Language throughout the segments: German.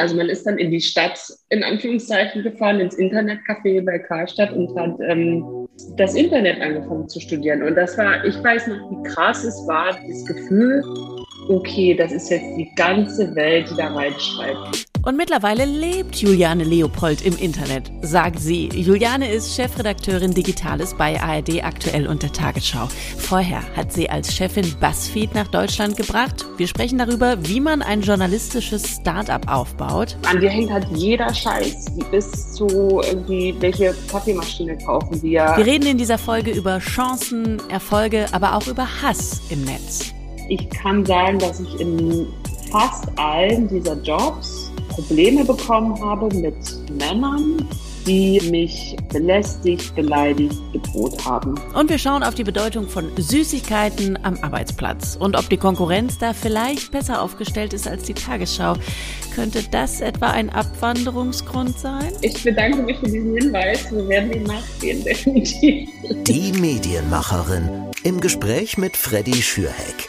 Also man ist dann in die Stadt in Anführungszeichen gefahren, ins Internetcafé bei Karlstadt und hat ähm, das Internet angefangen zu studieren. Und das war, ich weiß noch, wie krass es war, das Gefühl, okay, das ist jetzt die ganze Welt, die da reinschreibt. Und mittlerweile lebt Juliane Leopold im Internet, sagt sie. Juliane ist Chefredakteurin Digitales bei ARD aktuell und der Tagesschau. Vorher hat sie als Chefin BuzzFeed nach Deutschland gebracht. Wir sprechen darüber, wie man ein journalistisches Start-up aufbaut. An dir hängt halt jeder Scheiß, bis zu irgendwie, welche Kaffeemaschine kaufen wir. Wir reden in dieser Folge über Chancen, Erfolge, aber auch über Hass im Netz. Ich kann sagen, dass ich in fast allen dieser Jobs Probleme bekommen habe mit Männern, die mich belästigt, beleidigt, bedroht haben. Und wir schauen auf die Bedeutung von Süßigkeiten am Arbeitsplatz und ob die Konkurrenz da vielleicht besser aufgestellt ist als die Tagesschau. Könnte das etwa ein Abwanderungsgrund sein? Ich bedanke mich für diesen Hinweis. Wir werden ihm nachgehen, definitiv. Die Medienmacherin im Gespräch mit Freddy Schürheck.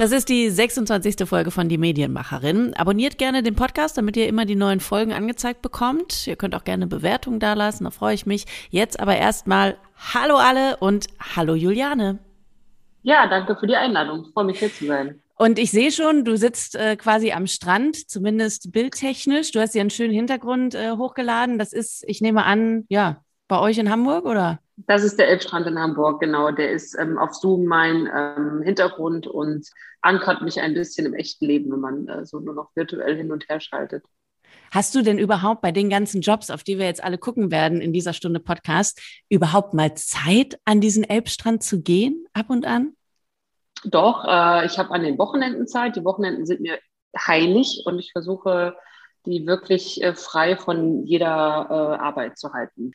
Das ist die 26. Folge von Die Medienmacherin. Abonniert gerne den Podcast, damit ihr immer die neuen Folgen angezeigt bekommt. Ihr könnt auch gerne Bewertungen dalassen, da freue ich mich. Jetzt aber erstmal Hallo alle und Hallo Juliane. Ja, danke für die Einladung. Ich freue mich hier zu sein. Und ich sehe schon, du sitzt äh, quasi am Strand, zumindest bildtechnisch. Du hast dir einen schönen Hintergrund äh, hochgeladen. Das ist, ich nehme an, ja, bei euch in Hamburg oder? Das ist der Elbstrand in Hamburg, genau. Der ist ähm, auf Zoom mein ähm, Hintergrund und ankert mich ein bisschen im echten Leben, wenn man äh, so nur noch virtuell hin und her schaltet. Hast du denn überhaupt bei den ganzen Jobs, auf die wir jetzt alle gucken werden in dieser Stunde Podcast, überhaupt mal Zeit, an diesen Elbstrand zu gehen, ab und an? Doch, äh, ich habe an den Wochenenden Zeit. Die Wochenenden sind mir heilig und ich versuche, die wirklich äh, frei von jeder äh, Arbeit zu halten.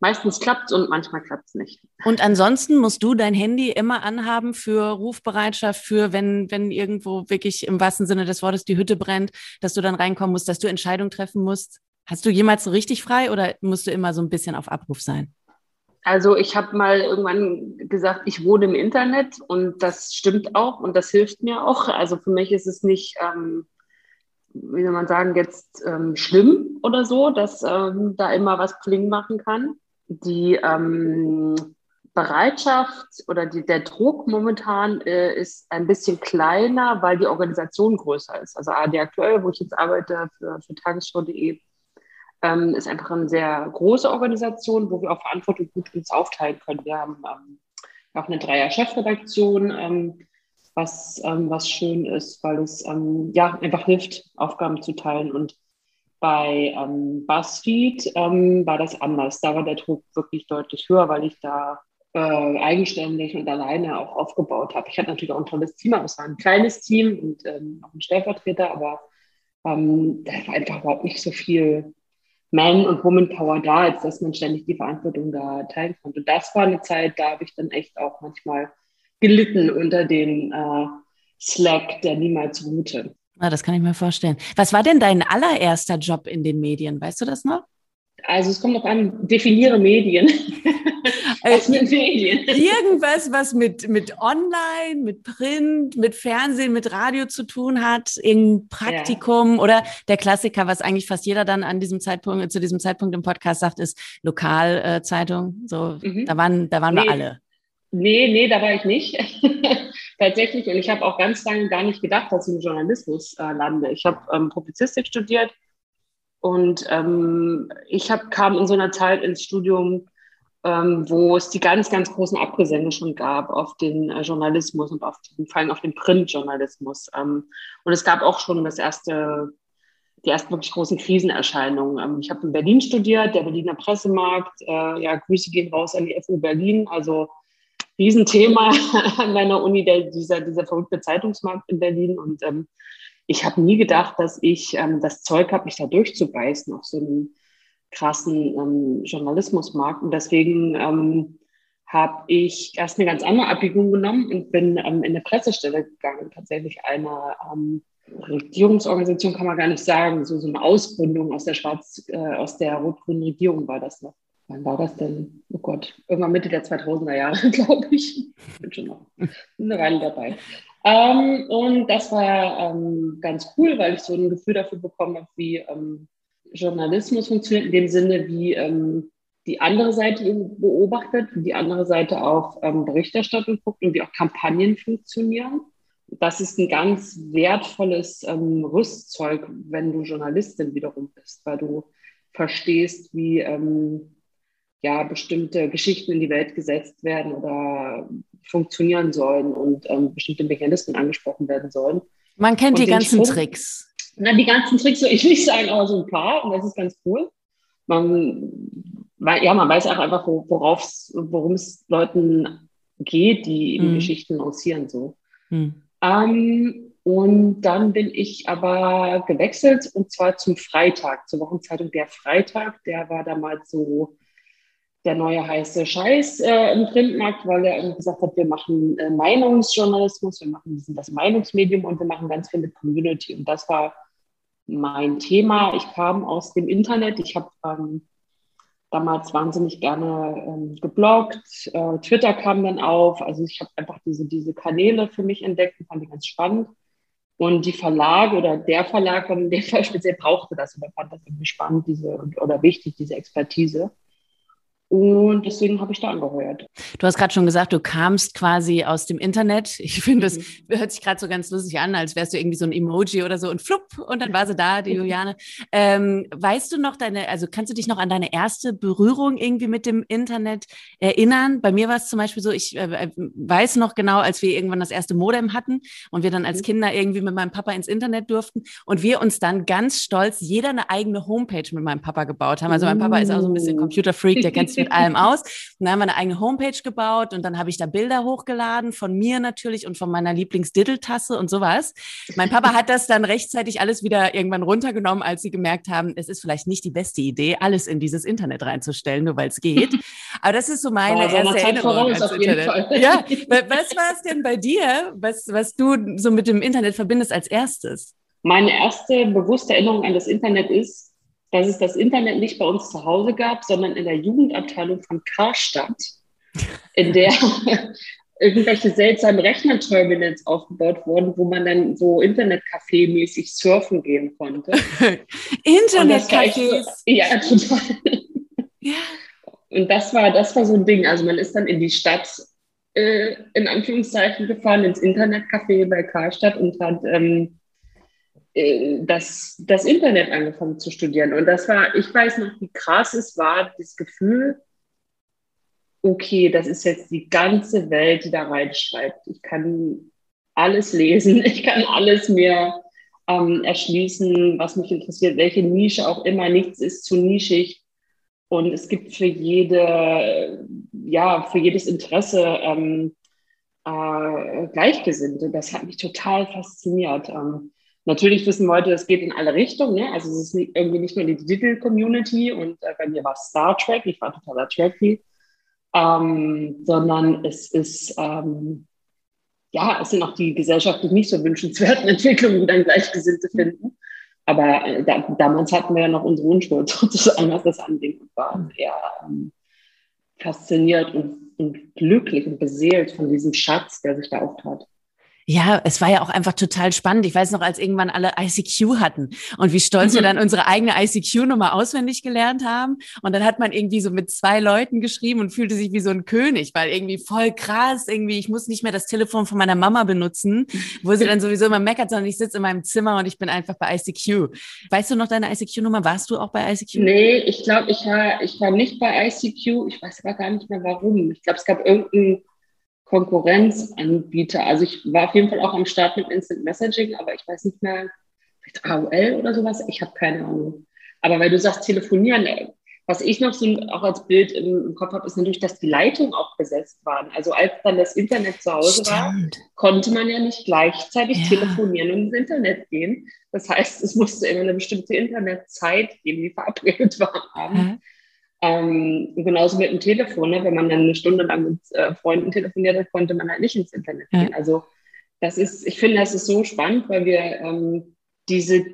Meistens klappt es und manchmal klappt es nicht. Und ansonsten musst du dein Handy immer anhaben für Rufbereitschaft, für wenn, wenn irgendwo wirklich im wahrsten Sinne des Wortes die Hütte brennt, dass du dann reinkommen musst, dass du Entscheidungen treffen musst. Hast du jemals so richtig frei oder musst du immer so ein bisschen auf Abruf sein? Also ich habe mal irgendwann gesagt, ich wohne im Internet und das stimmt auch und das hilft mir auch. Also für mich ist es nicht, ähm, wie soll man sagen, jetzt ähm, schlimm oder so, dass ähm, da immer was Pling machen kann die ähm, Bereitschaft oder die, der Druck momentan äh, ist ein bisschen kleiner, weil die Organisation größer ist. Also ARD aktuell, wo ich jetzt arbeite für, für tagesschau.de, ähm, ist einfach eine sehr große Organisation, wo wir auch Verantwortung gut uns aufteilen können. Wir haben ähm, auch eine Dreier-Chefredaktion, ähm, was, ähm, was schön ist, weil es ähm, ja einfach hilft, Aufgaben zu teilen und bei ähm, BuzzFeed ähm, war das anders. Da war der Druck wirklich deutlich höher, weil ich da äh, eigenständig und alleine auch aufgebaut habe. Ich hatte natürlich auch ein tolles Team, aber es war ein kleines Team und ähm, auch ein Stellvertreter, aber ähm, da war einfach überhaupt nicht so viel Man- und Woman-Power da, als dass man ständig die Verantwortung da teilen konnte. Und das war eine Zeit, da habe ich dann echt auch manchmal gelitten unter dem äh, Slack, der niemals ruhte. Ja, das kann ich mir vorstellen. Was war denn dein allererster Job in den Medien? Weißt du das noch? Also es kommt noch an, definiere Medien. was mit Medien? Irgendwas, was mit, mit Online, mit Print, mit Fernsehen, mit Radio zu tun hat, in Praktikum ja. oder der Klassiker, was eigentlich fast jeder dann an diesem Zeitpunkt, zu diesem Zeitpunkt im Podcast sagt, ist Lokalzeitung. so, mhm. da waren, da waren nee. wir alle. Nee, nee, da war ich nicht. Tatsächlich. Und ich habe auch ganz lange gar nicht gedacht, dass ich im Journalismus äh, lande. Ich habe ähm, Publizistik studiert und ähm, ich hab, kam in so einer Zeit ins Studium, ähm, wo es die ganz, ganz großen Abgesänge schon gab auf den äh, Journalismus und auf den, vor allem auf den Printjournalismus. Ähm, und es gab auch schon das erste, die ersten wirklich großen Krisenerscheinungen. Ähm, ich habe in Berlin studiert, der Berliner Pressemarkt. Äh, ja, Grüße gehen raus an die FU Berlin. Also Riesenthema an meiner Uni, der, dieser, dieser verrückte Zeitungsmarkt in Berlin. Und ähm, ich habe nie gedacht, dass ich ähm, das Zeug habe, mich da durchzubeißen auf so einem krassen ähm, Journalismusmarkt. Und deswegen ähm, habe ich erst eine ganz andere Abbiegung genommen und bin ähm, in eine Pressestelle gegangen, tatsächlich eine ähm, Regierungsorganisation kann man gar nicht sagen, so, so eine Ausgründung aus der äh, aus der rot-grünen Regierung war das noch wann war das denn? Oh Gott, irgendwann Mitte der 2000er Jahre, glaube ich. Ich bin schon noch eine Weile dabei. Ähm, und das war ähm, ganz cool, weil ich so ein Gefühl dafür bekommen habe, wie ähm, Journalismus funktioniert, in dem Sinne, wie ähm, die andere Seite beobachtet, wie die andere Seite auf ähm, Berichterstattung guckt und wie auch Kampagnen funktionieren. Das ist ein ganz wertvolles ähm, Rüstzeug, wenn du Journalistin wiederum bist, weil du verstehst, wie ja, bestimmte Geschichten in die Welt gesetzt werden oder funktionieren sollen und ähm, bestimmte Mechanismen angesprochen werden sollen. Man kennt und die ganzen Sprung, Tricks. Na, die ganzen Tricks, ich will nicht sagen, aber so ein paar und das ist ganz cool. Man, weil, ja, man weiß auch einfach, worum es Leuten geht, die in hm. Geschichten lancieren. So. Hm. Ähm, und dann bin ich aber gewechselt und zwar zum Freitag, zur Wochenzeitung Der Freitag. Der war damals so der neue heiße Scheiß äh, im Printmarkt, weil er gesagt hat, wir machen äh, Meinungsjournalismus, wir machen das Meinungsmedium und wir machen ganz viel mit Community. Und das war mein Thema. Ich kam aus dem Internet. Ich habe ähm, damals wahnsinnig gerne ähm, gebloggt. Äh, Twitter kam dann auf. Also ich habe einfach diese, diese Kanäle für mich entdeckt und fand die ganz spannend. Und die Verlage oder der Verlag in dem Fall speziell brauchte das oder fand das irgendwie spannend diese, oder wichtig, diese Expertise. Und deswegen habe ich da angeheuert. Du hast gerade schon gesagt, du kamst quasi aus dem Internet. Ich finde, das mhm. hört sich gerade so ganz lustig an, als wärst du irgendwie so ein Emoji oder so und flupp und dann war sie da, die Juliane. Ähm, weißt du noch deine, also kannst du dich noch an deine erste Berührung irgendwie mit dem Internet erinnern? Bei mir war es zum Beispiel so, ich äh, weiß noch genau, als wir irgendwann das erste Modem hatten und wir dann als mhm. Kinder irgendwie mit meinem Papa ins Internet durften und wir uns dann ganz stolz jeder eine eigene Homepage mit meinem Papa gebaut haben. Also mein Papa ist auch so ein bisschen Computerfreak, der kennt mit allem aus. Und dann haben wir eine eigene Homepage gebaut und dann habe ich da Bilder hochgeladen von mir natürlich und von meiner Lieblingsdiddeltasse und sowas. Mein Papa hat das dann rechtzeitig alles wieder irgendwann runtergenommen, als sie gemerkt haben, es ist vielleicht nicht die beste Idee, alles in dieses Internet reinzustellen, nur weil es geht. Aber das ist so meine oh, erste Erinnerung voraus. Ja, was war es denn bei dir, was, was du so mit dem Internet verbindest als erstes? Meine erste bewusste Erinnerung an das Internet ist, dass es das Internet nicht bei uns zu Hause gab, sondern in der Jugendabteilung von Karstadt, in der irgendwelche seltsamen Rechnerterminals aufgebaut wurden, wo man dann so Internetcafé-mäßig surfen gehen konnte. Internetcafés? So, ja, total. Ja. Und das war, das war so ein Ding. Also man ist dann in die Stadt äh, in Anführungszeichen gefahren, ins Internetcafé bei Karstadt und hat ähm, äh, das, das Internet angefangen zu studieren. Und das war, ich weiß noch, wie krass es war, das Gefühl, okay, das ist jetzt die ganze Welt, die da reinschreibt. Ich kann alles lesen, ich kann alles mir ähm, erschließen, was mich interessiert, welche Nische auch immer, nichts ist zu nischig. Und es gibt für jede, ja, für jedes Interesse ähm, äh, Gleichgesinnte. Das hat mich total fasziniert. Ähm, Natürlich wissen wir heute, es geht in alle Richtungen. Ne? Also es ist irgendwie nicht nur die Digital-Community und äh, bei mir war Star Trek, ich war totaler Trekkie, ähm, sondern es ist, ähm, ja, es sind auch die gesellschaftlich nicht so wünschenswerten Entwicklungen, die dann Gleichgesinnte finden. Aber äh, da, damals hatten wir ja noch unsere Unschuld sozusagen, was das angeht und waren eher ähm, fasziniert und, und glücklich und beseelt von diesem Schatz, der sich da auftat. Ja, es war ja auch einfach total spannend. Ich weiß noch, als irgendwann alle ICQ hatten und wie stolz mhm. wir dann unsere eigene ICQ-Nummer auswendig gelernt haben. Und dann hat man irgendwie so mit zwei Leuten geschrieben und fühlte sich wie so ein König, weil irgendwie voll krass, irgendwie, ich muss nicht mehr das Telefon von meiner Mama benutzen, wo sie dann sowieso immer meckert, sondern ich sitze in meinem Zimmer und ich bin einfach bei ICQ. Weißt du noch deine ICQ-Nummer? Warst du auch bei ICQ? Nee, ich glaube, ich war, ich war nicht bei ICQ. Ich weiß aber gar nicht mehr warum. Ich glaube, es gab irgendeinen Konkurrenzanbieter. Also ich war auf jeden Fall auch am Start mit Instant Messaging, aber ich weiß nicht mehr, vielleicht AOL oder sowas. Ich habe keine Ahnung. Aber weil du sagst, telefonieren, äh, was ich noch so auch als Bild im, Kopf habe, ist natürlich, dass die Leitungen auch besetzt waren. Also als dann das Internet zu Hause Stimmt. war, konnte man ja nicht gleichzeitig ja. telefonieren und ins Internet gehen. Das heißt, es musste immer eine bestimmte Internetzeit geben, die verabredet waren. Mhm. Ähm, genauso mit dem Telefon, ne? wenn man dann eine Stunde lang mit äh, Freunden telefoniert hat, konnte man halt nicht ins Internet gehen. Ja. Also das ist, ich finde, das ist so spannend, weil wir ähm, diese,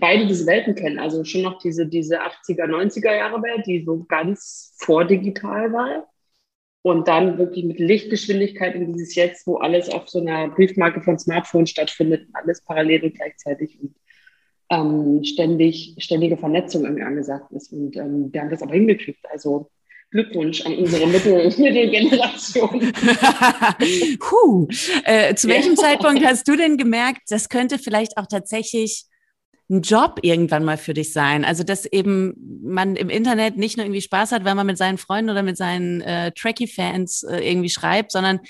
beide diese Welten kennen. Also schon noch diese, diese 80er, 90er Jahre Welt, die so ganz vordigital war. und dann wirklich mit Lichtgeschwindigkeit in dieses Jetzt, wo alles auf so einer Briefmarke von Smartphone stattfindet, alles parallel und gleichzeitig und ähm, ständig, ständige Vernetzung irgendwie angesagt ist. Und ähm, wir haben das aber hingekriegt. Also Glückwunsch an unsere Mittel Mittelgeneration. Puh. Äh, zu welchem ja. Zeitpunkt hast du denn gemerkt, das könnte vielleicht auch tatsächlich ein Job irgendwann mal für dich sein? Also, dass eben man im Internet nicht nur irgendwie Spaß hat, weil man mit seinen Freunden oder mit seinen äh, Tracky-Fans äh, irgendwie schreibt, sondern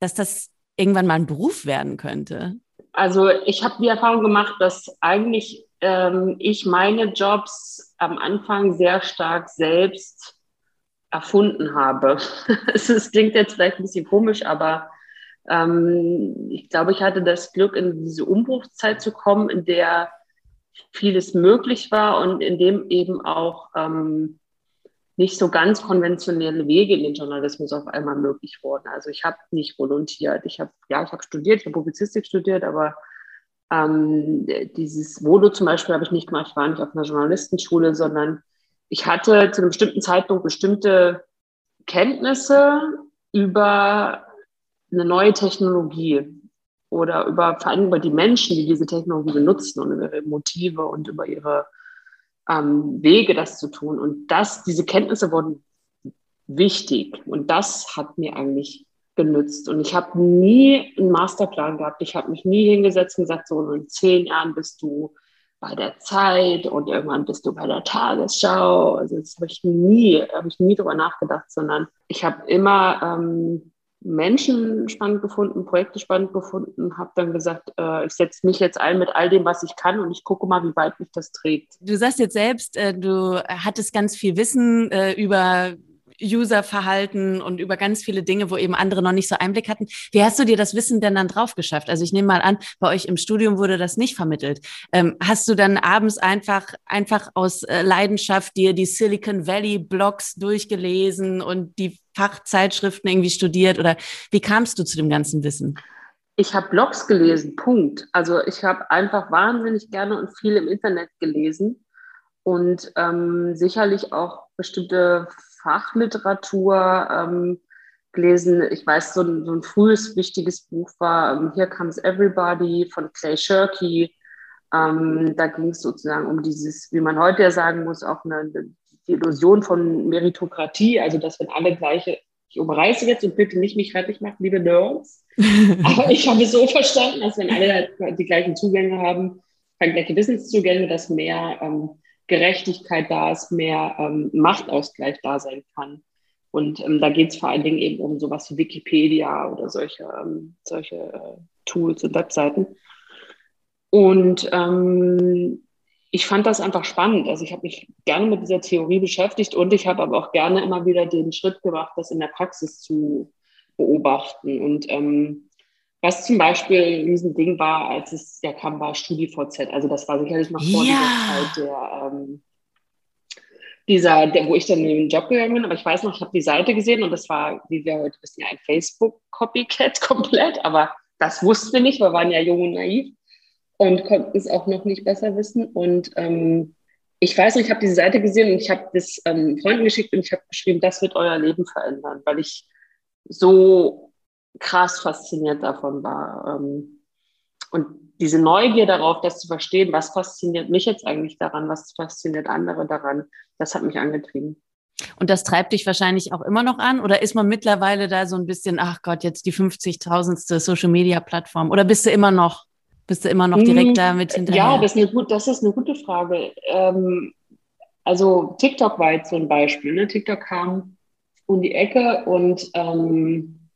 dass das irgendwann mal ein Beruf werden könnte. Also, ich habe die Erfahrung gemacht, dass eigentlich ähm, ich meine Jobs am Anfang sehr stark selbst erfunden habe. Es klingt jetzt vielleicht ein bisschen komisch, aber ähm, ich glaube, ich hatte das Glück, in diese Umbruchszeit zu kommen, in der vieles möglich war und in dem eben auch ähm, nicht so ganz konventionelle Wege in den Journalismus auf einmal möglich wurden. Also ich habe nicht volontiert. Ich habe ja, ich habe studiert, ich habe Publizistik studiert, aber ähm, dieses Volo zum Beispiel habe ich nicht gemacht. Ich war nicht auf einer Journalistenschule, sondern ich hatte zu einem bestimmten Zeitpunkt bestimmte Kenntnisse über eine neue Technologie oder über, vor allem über die Menschen, die diese Technologie benutzen und über ihre Motive und über ihre ähm, Wege, das zu tun. Und das, diese Kenntnisse wurden wichtig und das hat mir eigentlich genützt. Und ich habe nie einen Masterplan gehabt. Ich habe mich nie hingesetzt und gesagt, so in zehn Jahren bist du bei der Zeit und irgendwann bist du bei der Tagesschau. Also das habe ich nie, habe ich nie darüber nachgedacht, sondern ich habe immer ähm, Menschen spannend gefunden, Projekte spannend gefunden, habe dann gesagt, äh, ich setze mich jetzt ein mit all dem, was ich kann und ich gucke mal, wie weit mich das trägt. Du sagst jetzt selbst, äh, du hattest ganz viel Wissen äh, über Userverhalten und über ganz viele Dinge, wo eben andere noch nicht so Einblick hatten. Wie hast du dir das Wissen denn dann drauf geschafft? Also ich nehme mal an, bei euch im Studium wurde das nicht vermittelt. Ähm, hast du dann abends einfach, einfach aus äh, Leidenschaft dir die Silicon Valley Blogs durchgelesen und die Fachzeitschriften irgendwie studiert oder wie kamst du zu dem ganzen Wissen? Ich habe Blogs gelesen, Punkt. Also ich habe einfach wahnsinnig gerne und viel im Internet gelesen und ähm, sicherlich auch bestimmte Fachliteratur ähm, gelesen. Ich weiß, so ein, so ein, frühes wichtiges Buch war ähm, Here Comes Everybody von Clay Shirky. Ähm, da ging es sozusagen um dieses, wie man heute ja sagen muss, auch eine, die Illusion von Meritokratie, also dass wenn alle gleiche, ich umreiße jetzt und bitte nicht mich fertig machen, liebe Nerds, aber ich habe es so verstanden, dass wenn alle die gleichen Zugänge haben, gleiche Wissenszugänge, dass mehr ähm, Gerechtigkeit da ist, mehr ähm, Machtausgleich da sein kann. Und ähm, da geht es vor allen Dingen eben um sowas wie Wikipedia oder solche, ähm, solche äh, Tools und Webseiten. Und ähm, ich fand das einfach spannend. Also ich habe mich gerne mit dieser Theorie beschäftigt und ich habe aber auch gerne immer wieder den Schritt gemacht, das in der Praxis zu beobachten. Und ähm, was zum Beispiel ein Riesending war, als es ja kam, war StudiVZ. Also das war sicherlich noch vor ja. dieser Zeit der, ähm, dieser, der, wo ich dann in den Job gegangen bin. Aber ich weiß noch, ich habe die Seite gesehen und das war, wie wir heute wissen, ja ein Facebook-Copycat komplett. Aber das wussten wir nicht, wir waren ja jung und naiv und konnten es auch noch nicht besser wissen. Und ähm, ich weiß noch, ich habe diese Seite gesehen und ich habe das ähm, Freunden geschickt und ich habe geschrieben, das wird euer Leben verändern, weil ich so krass fasziniert davon war. Ähm, und diese Neugier darauf, das zu verstehen, was fasziniert mich jetzt eigentlich daran, was fasziniert andere daran, das hat mich angetrieben. Und das treibt dich wahrscheinlich auch immer noch an? Oder ist man mittlerweile da so ein bisschen, ach Gott, jetzt die 50.000. Social Media Plattform? Oder bist du immer noch, bist du immer noch direkt hm, da mit hinterher? Ja, das ist eine, gut, das ist eine gute Frage. Ähm, also TikTok war jetzt so ein Beispiel. Ne? TikTok kam um die Ecke und ähm,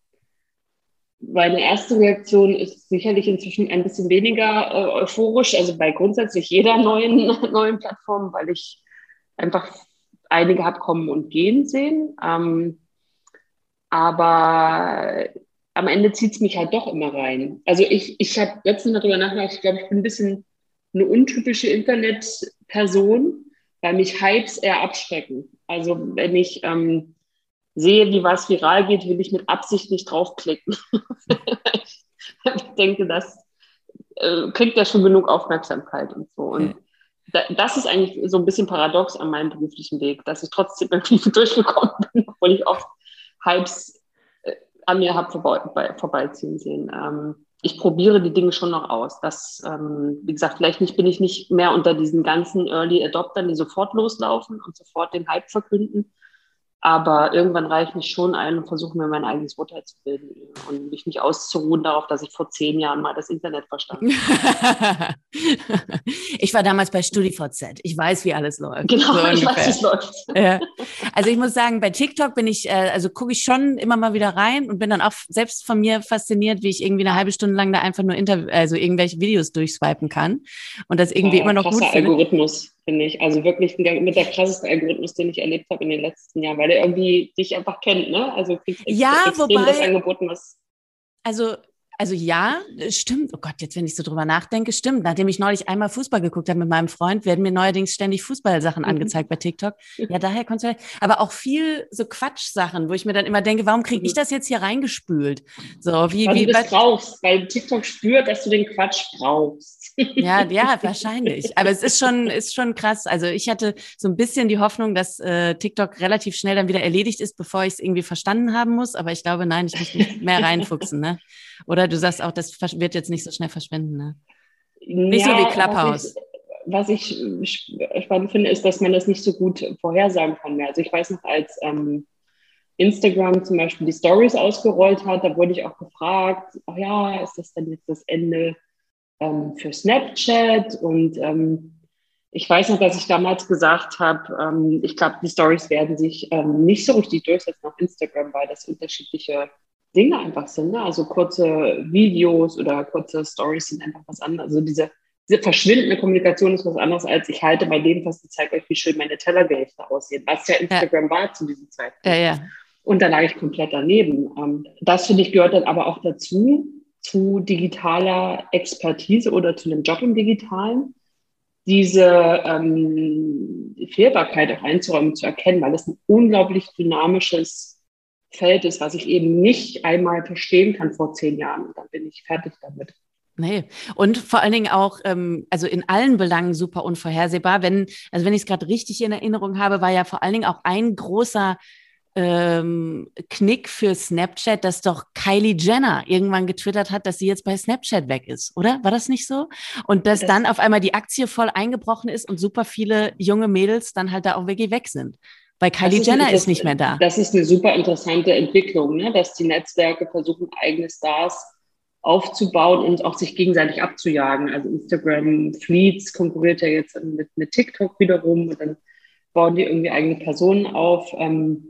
meine erste Reaktion ist sicherlich inzwischen ein bisschen weniger äh, euphorisch, also bei grundsätzlich jeder neuen, neuen Plattform, weil ich einfach einige habe kommen und gehen sehen. Ähm, aber am Ende zieht es mich halt doch immer rein. Also ich, ich habe letztens darüber nachgedacht, ich glaube, ich bin ein bisschen eine untypische Internetperson, weil mich Hypes eher abschrecken. Also wenn ich ähm, sehe, wie was viral geht, will ich mit Absicht nicht draufklicken. ich denke, das äh, kriegt ja schon genug Aufmerksamkeit und so. Und da, das ist eigentlich so ein bisschen paradox an meinem beruflichen Weg, dass ich trotzdem irgendwie durchgekommen bin, obwohl ich oft Hypes an mir habe vorbei, vorbeiziehen sehen. Ähm, ich probiere die Dinge schon noch aus. Das, ähm, wie gesagt, vielleicht nicht, bin ich nicht mehr unter diesen ganzen Early Adoptern, die sofort loslaufen und sofort den Hype verkünden. Aber irgendwann reiche ich schon ein und versuche mir mein eigenes Urteil zu bilden und mich nicht auszuruhen darauf, dass ich vor zehn Jahren mal das Internet verstanden habe. ich war damals bei StudiVZ. Ich weiß, wie alles läuft. Genau, so ich weiß, wie es läuft. Ja. Also ich muss sagen, bei TikTok bin ich, äh, also gucke ich schon immer mal wieder rein und bin dann auch selbst von mir fasziniert, wie ich irgendwie eine halbe Stunde lang da einfach nur Interv also irgendwelche Videos durchswipen kann und das irgendwie ja, immer noch gut finde. Algorithmus finde ich. Also wirklich mit der krasseste Algorithmus, den ich erlebt habe in den letzten Jahren, weil der irgendwie dich einfach kennt, ne? Also kriegst ja, extrem wobei, das angeboten, was. Also also ja, stimmt. Oh Gott, jetzt wenn ich so drüber nachdenke, stimmt. Nachdem ich neulich einmal Fußball geguckt habe mit meinem Freund, werden mir neuerdings ständig Fußballsachen mhm. angezeigt bei TikTok. Ja, daher kommt es. Aber auch viel so Quatschsachen, wo ich mir dann immer denke, warum kriege ich mhm. das jetzt hier reingespült? So wie weil wie du das brauchst, weil TikTok spürt, dass du den Quatsch brauchst. Ja, ja, wahrscheinlich. Aber es ist schon, ist schon krass. Also ich hatte so ein bisschen die Hoffnung, dass äh, TikTok relativ schnell dann wieder erledigt ist, bevor ich es irgendwie verstanden haben muss. Aber ich glaube, nein, ich muss mich mehr reinfuchsen. Ne? Oder du sagst auch, das wird jetzt nicht so schnell verschwinden. Ne? Nicht ja, so wie Clubhouse. Was ich, was ich spannend finde, ist, dass man das nicht so gut vorhersagen kann mehr. Also ich weiß noch, als ähm, Instagram zum Beispiel die Stories ausgerollt hat, da wurde ich auch gefragt, ach ja, ist das denn jetzt das Ende ähm, für Snapchat und ähm, ich weiß noch, dass ich damals gesagt habe, ähm, ich glaube, die Stories werden sich ähm, nicht so richtig durchsetzen auf Instagram, weil das unterschiedliche Dinge einfach sind. Ne? Also kurze Videos oder kurze Stories sind einfach was anderes. Also diese, diese verschwindende Kommunikation ist was anderes als ich halte bei dem fest und zeige euch, wie schön meine Tellergerichte aussehen, was ja Instagram ja. war zu diesem Zeitpunkt. Ja, ja. Und da lag ich komplett daneben. Ähm, das finde ich gehört dann aber auch dazu, zu digitaler Expertise oder zu einem Job im Digitalen, diese ähm, Fehlbarkeit auch einzuräumen, zu erkennen, weil es ein unglaublich dynamisches Feld ist, was ich eben nicht einmal verstehen kann vor zehn Jahren. Und dann bin ich fertig damit. Nee. Und vor allen Dingen auch, ähm, also in allen Belangen super unvorhersehbar. Wenn, also wenn ich es gerade richtig in Erinnerung habe, war ja vor allen Dingen auch ein großer ähm, Knick für Snapchat, dass doch Kylie Jenner irgendwann getwittert hat, dass sie jetzt bei Snapchat weg ist, oder? War das nicht so? Und dass das dann auf einmal die Aktie voll eingebrochen ist und super viele junge Mädels dann halt da auch wirklich weg sind. Weil Kylie ist Jenner eine, ist nicht mehr da. Das ist eine super interessante Entwicklung, ne? dass die Netzwerke versuchen, eigene Stars aufzubauen und auch sich gegenseitig abzujagen. Also Instagram Fleets konkurriert ja jetzt mit, mit TikTok wiederum und dann bauen die irgendwie eigene Personen auf. Ähm,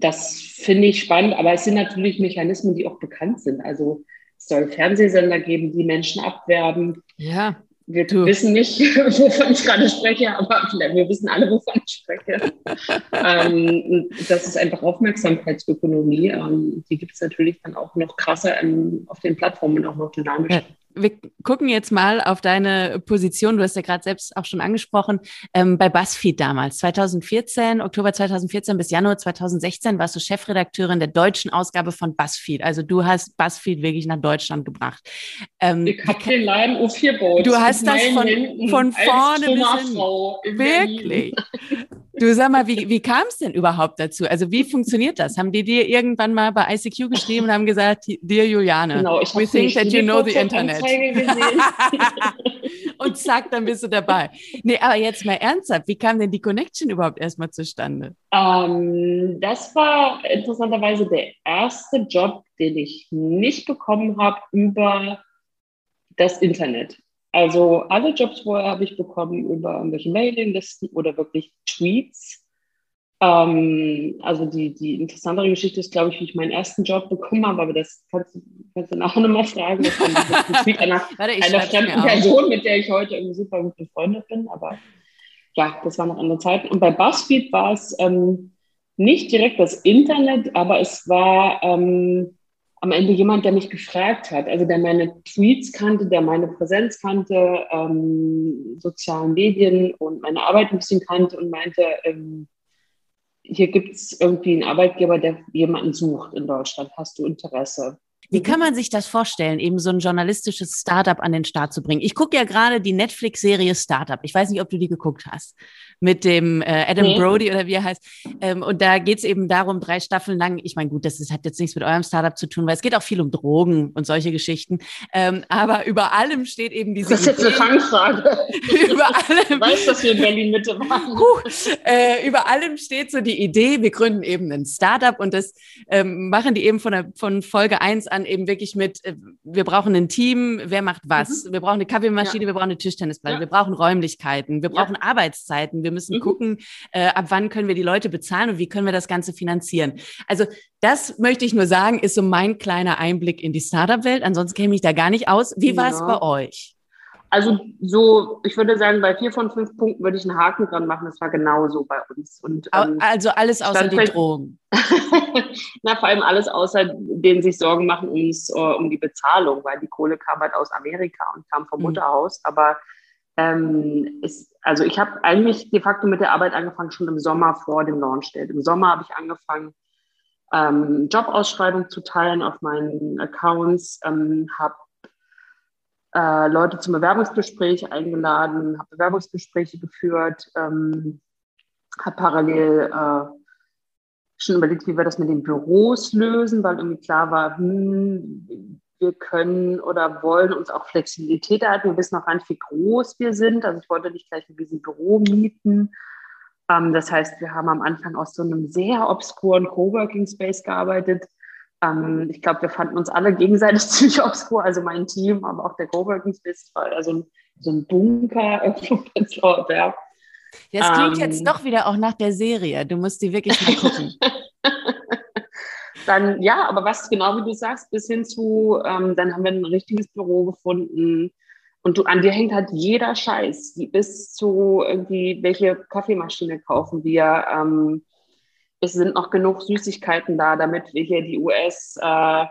das finde ich spannend, aber es sind natürlich Mechanismen, die auch bekannt sind. Also es soll Fernsehsender geben, die Menschen abwerben. Ja. Wir du. wissen nicht, wovon ich gerade spreche, aber wir wissen alle, wovon ich spreche. ähm, das ist einfach Aufmerksamkeitsökonomie. Ähm, die gibt es natürlich dann auch noch krasser in, auf den Plattformen und auch noch dynamischer. Wir gucken jetzt mal auf deine Position. Du hast ja gerade selbst auch schon angesprochen, ähm, bei BuzzFeed damals. 2014, Oktober 2014 bis Januar 2016 warst du Chefredakteurin der deutschen Ausgabe von BuzzFeed. Also du hast BuzzFeed wirklich nach Deutschland gebracht. Ähm, ich habe den Laden U4-Boot. Du hast das von, von vorne bis. Wirklich. Du sag mal, wie, wie kam es denn überhaupt dazu? Also wie funktioniert das? Haben die dir irgendwann mal bei ICQ geschrieben und haben gesagt, dear Juliane, genau, ich we think that you know the internet. und zack, dann bist du dabei. Nee, aber jetzt mal ernsthaft, wie kam denn die Connection überhaupt erstmal zustande? Ähm, das war interessanterweise der erste Job, den ich nicht bekommen habe über das Internet. Also alle Jobs vorher habe ich bekommen über irgendwelche Mailinglisten oder wirklich Tweets. Ähm, also die, die interessantere Geschichte ist, glaube ich, wie ich meinen ersten Job bekommen habe, aber das kannst, kannst du nachher nochmal fragen. Das Tweet einer, Warte, einer fremden Person, mit der ich heute irgendwie super gut befreundet bin. Aber ja, das war noch andere Zeiten. Und bei BuzzFeed war es ähm, nicht direkt das Internet, aber es war ähm, am Ende jemand, der mich gefragt hat, also der meine Tweets kannte, der meine Präsenz kannte, ähm, sozialen Medien und meine Arbeit ein bisschen kannte und meinte, ähm, hier gibt es irgendwie einen Arbeitgeber, der jemanden sucht in Deutschland. Hast du Interesse? Wie kann man sich das vorstellen, eben so ein journalistisches Startup an den Start zu bringen? Ich gucke ja gerade die Netflix-Serie Startup. Ich weiß nicht, ob du die geguckt hast. Mit dem äh, Adam nee. Brody oder wie er heißt. Ähm, und da geht es eben darum, drei Staffeln lang, ich meine, gut, das ist, hat jetzt nichts mit eurem Startup zu tun, weil es geht auch viel um Drogen und solche Geschichten. Ähm, aber über allem steht eben diese. Das ist jetzt eine Fangfrage. über allem. Weißt du, dass wir in Berlin Mitte waren? Huh, äh, über allem steht so die Idee, wir gründen eben ein Startup und das ähm, machen die eben von, der, von Folge 1 an eben wirklich mit, äh, wir brauchen ein Team, wer macht was? Mhm. Wir brauchen eine Kaffeemaschine, ja. wir brauchen eine Tischtennisplatte, ja. wir brauchen Räumlichkeiten, wir brauchen ja. Arbeitszeiten, wir müssen mhm. gucken, äh, ab wann können wir die Leute bezahlen und wie können wir das Ganze finanzieren. Also das möchte ich nur sagen, ist so mein kleiner Einblick in die Startup-Welt. Ansonsten käme ich da gar nicht aus. Wie war es bei euch? Also so, ich würde sagen, bei vier von fünf Punkten würde ich einen Haken dran machen. Das war genauso bei uns. Und, ähm, also alles außer die Drogen. Na, vor allem alles außer denen sich Sorgen machen ums, uh, um die Bezahlung, weil die Kohle kam halt aus Amerika und kam vom mhm. Mutterhaus. Aber ähm, ist, also ich habe eigentlich de facto mit der Arbeit angefangen schon im Sommer vor dem Launch-Date. Im Sommer habe ich angefangen, ähm, Jobausschreibungen zu teilen auf meinen Accounts, ähm, habe äh, Leute zum Bewerbungsgespräch eingeladen, habe Bewerbungsgespräche geführt, ähm, habe parallel äh, schon überlegt, wie wir das mit den Büros lösen, weil irgendwie klar war, hm, wir können oder wollen uns auch Flexibilität erhalten. Wir wissen auch gar nicht, wie groß wir sind. Also ich wollte nicht gleich ein Büro mieten. Ähm, das heißt, wir haben am Anfang aus so einem sehr obskuren Coworking Space gearbeitet ähm, ich glaube, wir fanden uns alle gegenseitig ziemlich obskur, also mein Team, aber auch der Coworking Space war also ein, so ein Bunker irgendwo Berg. Das klingt ähm, jetzt doch wieder auch nach der Serie. Du musst die wirklich mal gucken. dann, ja, aber was genau wie du sagst, bis hin zu, ähm, dann haben wir ein richtiges Büro gefunden. Und du, an dir hängt halt jeder Scheiß, bis zu irgendwie, welche Kaffeemaschine kaufen wir, ähm, es sind noch genug Süßigkeiten da, damit wir hier die US äh,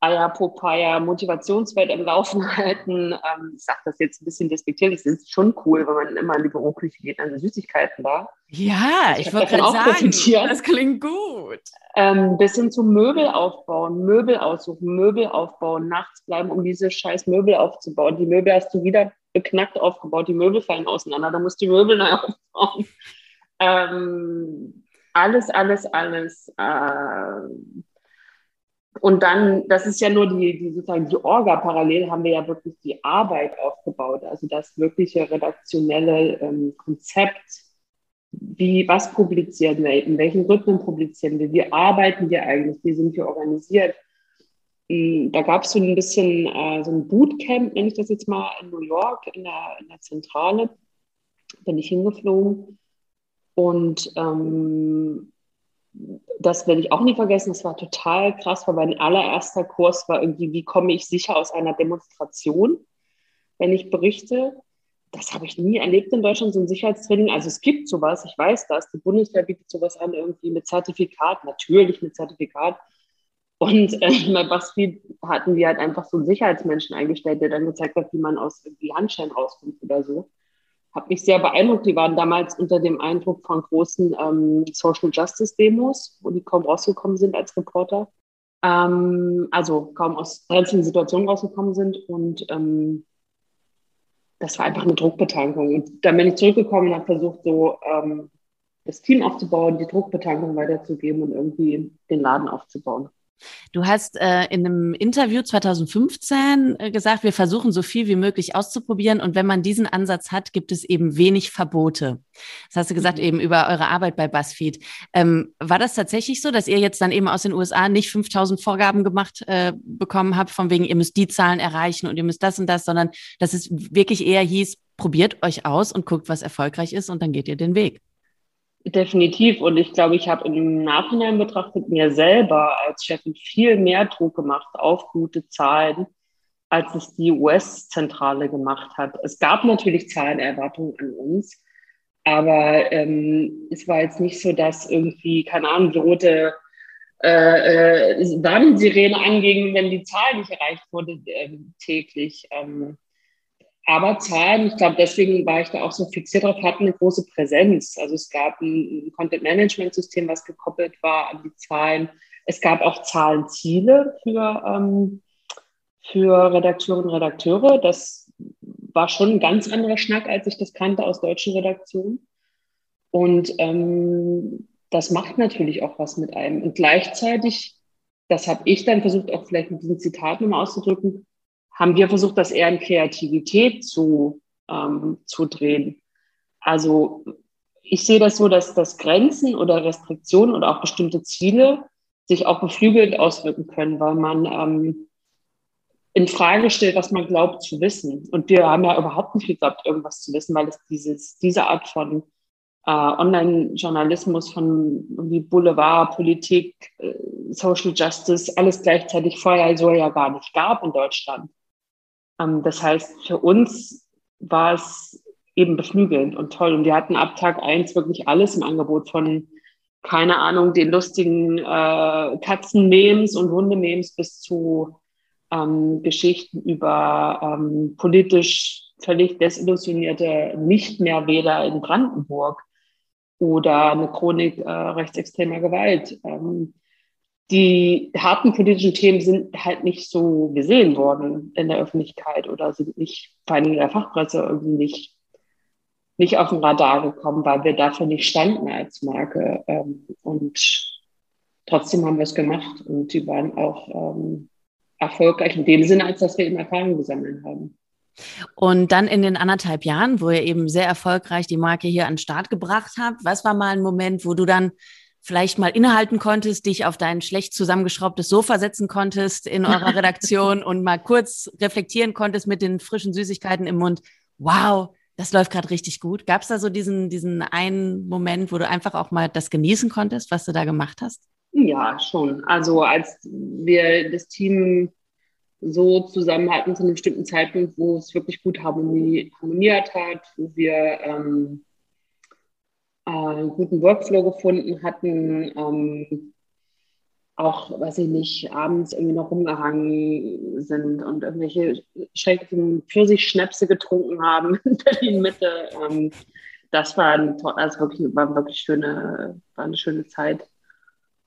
Eier, Popeye, Motivationswelt im Laufen halten. Ähm, ich sage das jetzt ein bisschen despektierlich, es ist schon cool, wenn man immer in die Büroküche geht, sind Süßigkeiten da. Ja, ich, ich wollte gerade sagen, profitieren. das klingt gut. Ähm, bis hin zum Möbel aufbauen, Möbel aussuchen, Möbel aufbauen, nachts bleiben, um diese scheiß Möbel aufzubauen. Die Möbel hast du wieder beknackt aufgebaut, die Möbel fallen auseinander, da musst du die Möbel neu aufbauen. Ähm, alles, alles, alles. Äh, und dann, das ist ja nur die, die sozusagen die Orga. Parallel haben wir ja wirklich die Arbeit aufgebaut, also das wirkliche redaktionelle ähm, Konzept. Wie, was publizieren wir, in welchen Rhythmen publizieren wir, wie arbeiten wir eigentlich, wie sind wir organisiert. Hm, da gab es so ein bisschen äh, so ein Bootcamp, nenne ich das jetzt mal, in New York, in der, in der Zentrale. Bin ich hingeflogen und ähm, das werde ich auch nie vergessen. Das war total krass, weil mein allererster Kurs war irgendwie, wie komme ich sicher aus einer Demonstration, wenn ich berichte. Das habe ich nie erlebt in Deutschland, so ein Sicherheitstraining. Also es gibt sowas, ich weiß das. Die Bundeswehr bietet sowas an, irgendwie mit Zertifikat, natürlich mit Zertifikat. Und äh, bei BuzzFeed hatten wir halt einfach so einen Sicherheitsmenschen eingestellt, der dann gezeigt hat, wie man aus irgendwie Handschellen rauskommt oder so hat mich sehr beeindruckt. Die waren damals unter dem Eindruck von großen ähm, Social Justice Demos, wo die kaum rausgekommen sind als Reporter. Ähm, also kaum aus brenzlichen Situationen rausgekommen sind. Und ähm, das war einfach eine Druckbetankung. Und dann bin ich zurückgekommen und habe versucht, so ähm, das Team aufzubauen, die Druckbetankung weiterzugeben und irgendwie den Laden aufzubauen. Du hast äh, in einem Interview 2015 äh, gesagt, wir versuchen so viel wie möglich auszuprobieren und wenn man diesen Ansatz hat, gibt es eben wenig Verbote. Das hast du gesagt mhm. eben über eure Arbeit bei BuzzFeed. Ähm, war das tatsächlich so, dass ihr jetzt dann eben aus den USA nicht 5000 Vorgaben gemacht äh, bekommen habt, von wegen, ihr müsst die Zahlen erreichen und ihr müsst das und das, sondern dass es wirklich eher hieß, probiert euch aus und guckt, was erfolgreich ist und dann geht ihr den Weg? Definitiv. Und ich glaube, ich habe im Nachhinein betrachtet mir selber als Chefin viel mehr Druck gemacht auf gute Zahlen, als es die US-Zentrale gemacht hat. Es gab natürlich Zahlenerwartungen an uns, aber ähm, es war jetzt nicht so, dass irgendwie, keine Ahnung, die rote äh, äh, Warnsirene anging, wenn die Zahl nicht erreicht wurde äh, täglich. Ähm, aber Zahlen, ich glaube, deswegen war ich da auch so fixiert drauf, hatten eine große Präsenz. Also es gab ein Content-Management-System, was gekoppelt war an die Zahlen. Es gab auch Zahlenziele für, ähm, für Redakteurinnen und Redakteure. Das war schon ein ganz anderer Schnack, als ich das kannte aus deutschen Redaktionen. Und ähm, das macht natürlich auch was mit einem. Und gleichzeitig, das habe ich dann versucht, auch vielleicht mit diesen Zitaten nochmal auszudrücken, haben wir versucht, das eher in Kreativität zu, ähm, zu drehen. Also ich sehe das so, dass, dass Grenzen oder Restriktionen oder auch bestimmte Ziele sich auch beflügelt auswirken können, weil man ähm, in Frage stellt, was man glaubt zu wissen. Und wir haben ja überhaupt nicht geglaubt, irgendwas zu wissen, weil es dieses, diese Art von äh, Online-Journalismus, von wie Boulevard, Politik, äh, Social Justice, alles gleichzeitig vorher so ja gar nicht gab in Deutschland. Ähm, das heißt, für uns war es eben beflügelnd und toll. Und wir hatten ab Tag eins wirklich alles im Angebot von, keine Ahnung, den lustigen äh, Katzenmemes und Hundememes bis zu ähm, Geschichten über ähm, politisch völlig desillusionierte Nicht-mehr-Wähler in Brandenburg oder eine Chronik äh, rechtsextremer Gewalt. Ähm, die harten politischen Themen sind halt nicht so gesehen worden in der Öffentlichkeit oder sind nicht, vor allem in der Fachpresse irgendwie nicht nicht auf den Radar gekommen, weil wir dafür nicht standen als Marke. Ähm, und trotzdem haben wir es gemacht und die waren auch ähm, erfolgreich in dem Sinne, als dass wir eben Erfahrungen gesammelt haben. Und dann in den anderthalb Jahren, wo ihr eben sehr erfolgreich die Marke hier an den Start gebracht habt, was war mal ein Moment, wo du dann vielleicht mal innehalten konntest, dich auf dein schlecht zusammengeschraubtes Sofa setzen konntest in eurer Redaktion und mal kurz reflektieren konntest mit den frischen Süßigkeiten im Mund. Wow, das läuft gerade richtig gut. Gab es da so diesen, diesen einen Moment, wo du einfach auch mal das genießen konntest, was du da gemacht hast? Ja, schon. Also als wir das Team so zusammen hatten zu einem bestimmten Zeitpunkt, wo es wirklich gut harmoniert hat, wo wir ähm, äh, einen guten Workflow gefunden hatten, ähm, auch, weiß ich nicht, abends irgendwie noch rumgehangen sind und irgendwelche schrecklichen Pfirsich-Schnäpse getrunken haben in Berlin-Mitte. Ähm, das war, ein, also wirklich, war wirklich schöne, war eine schöne Zeit.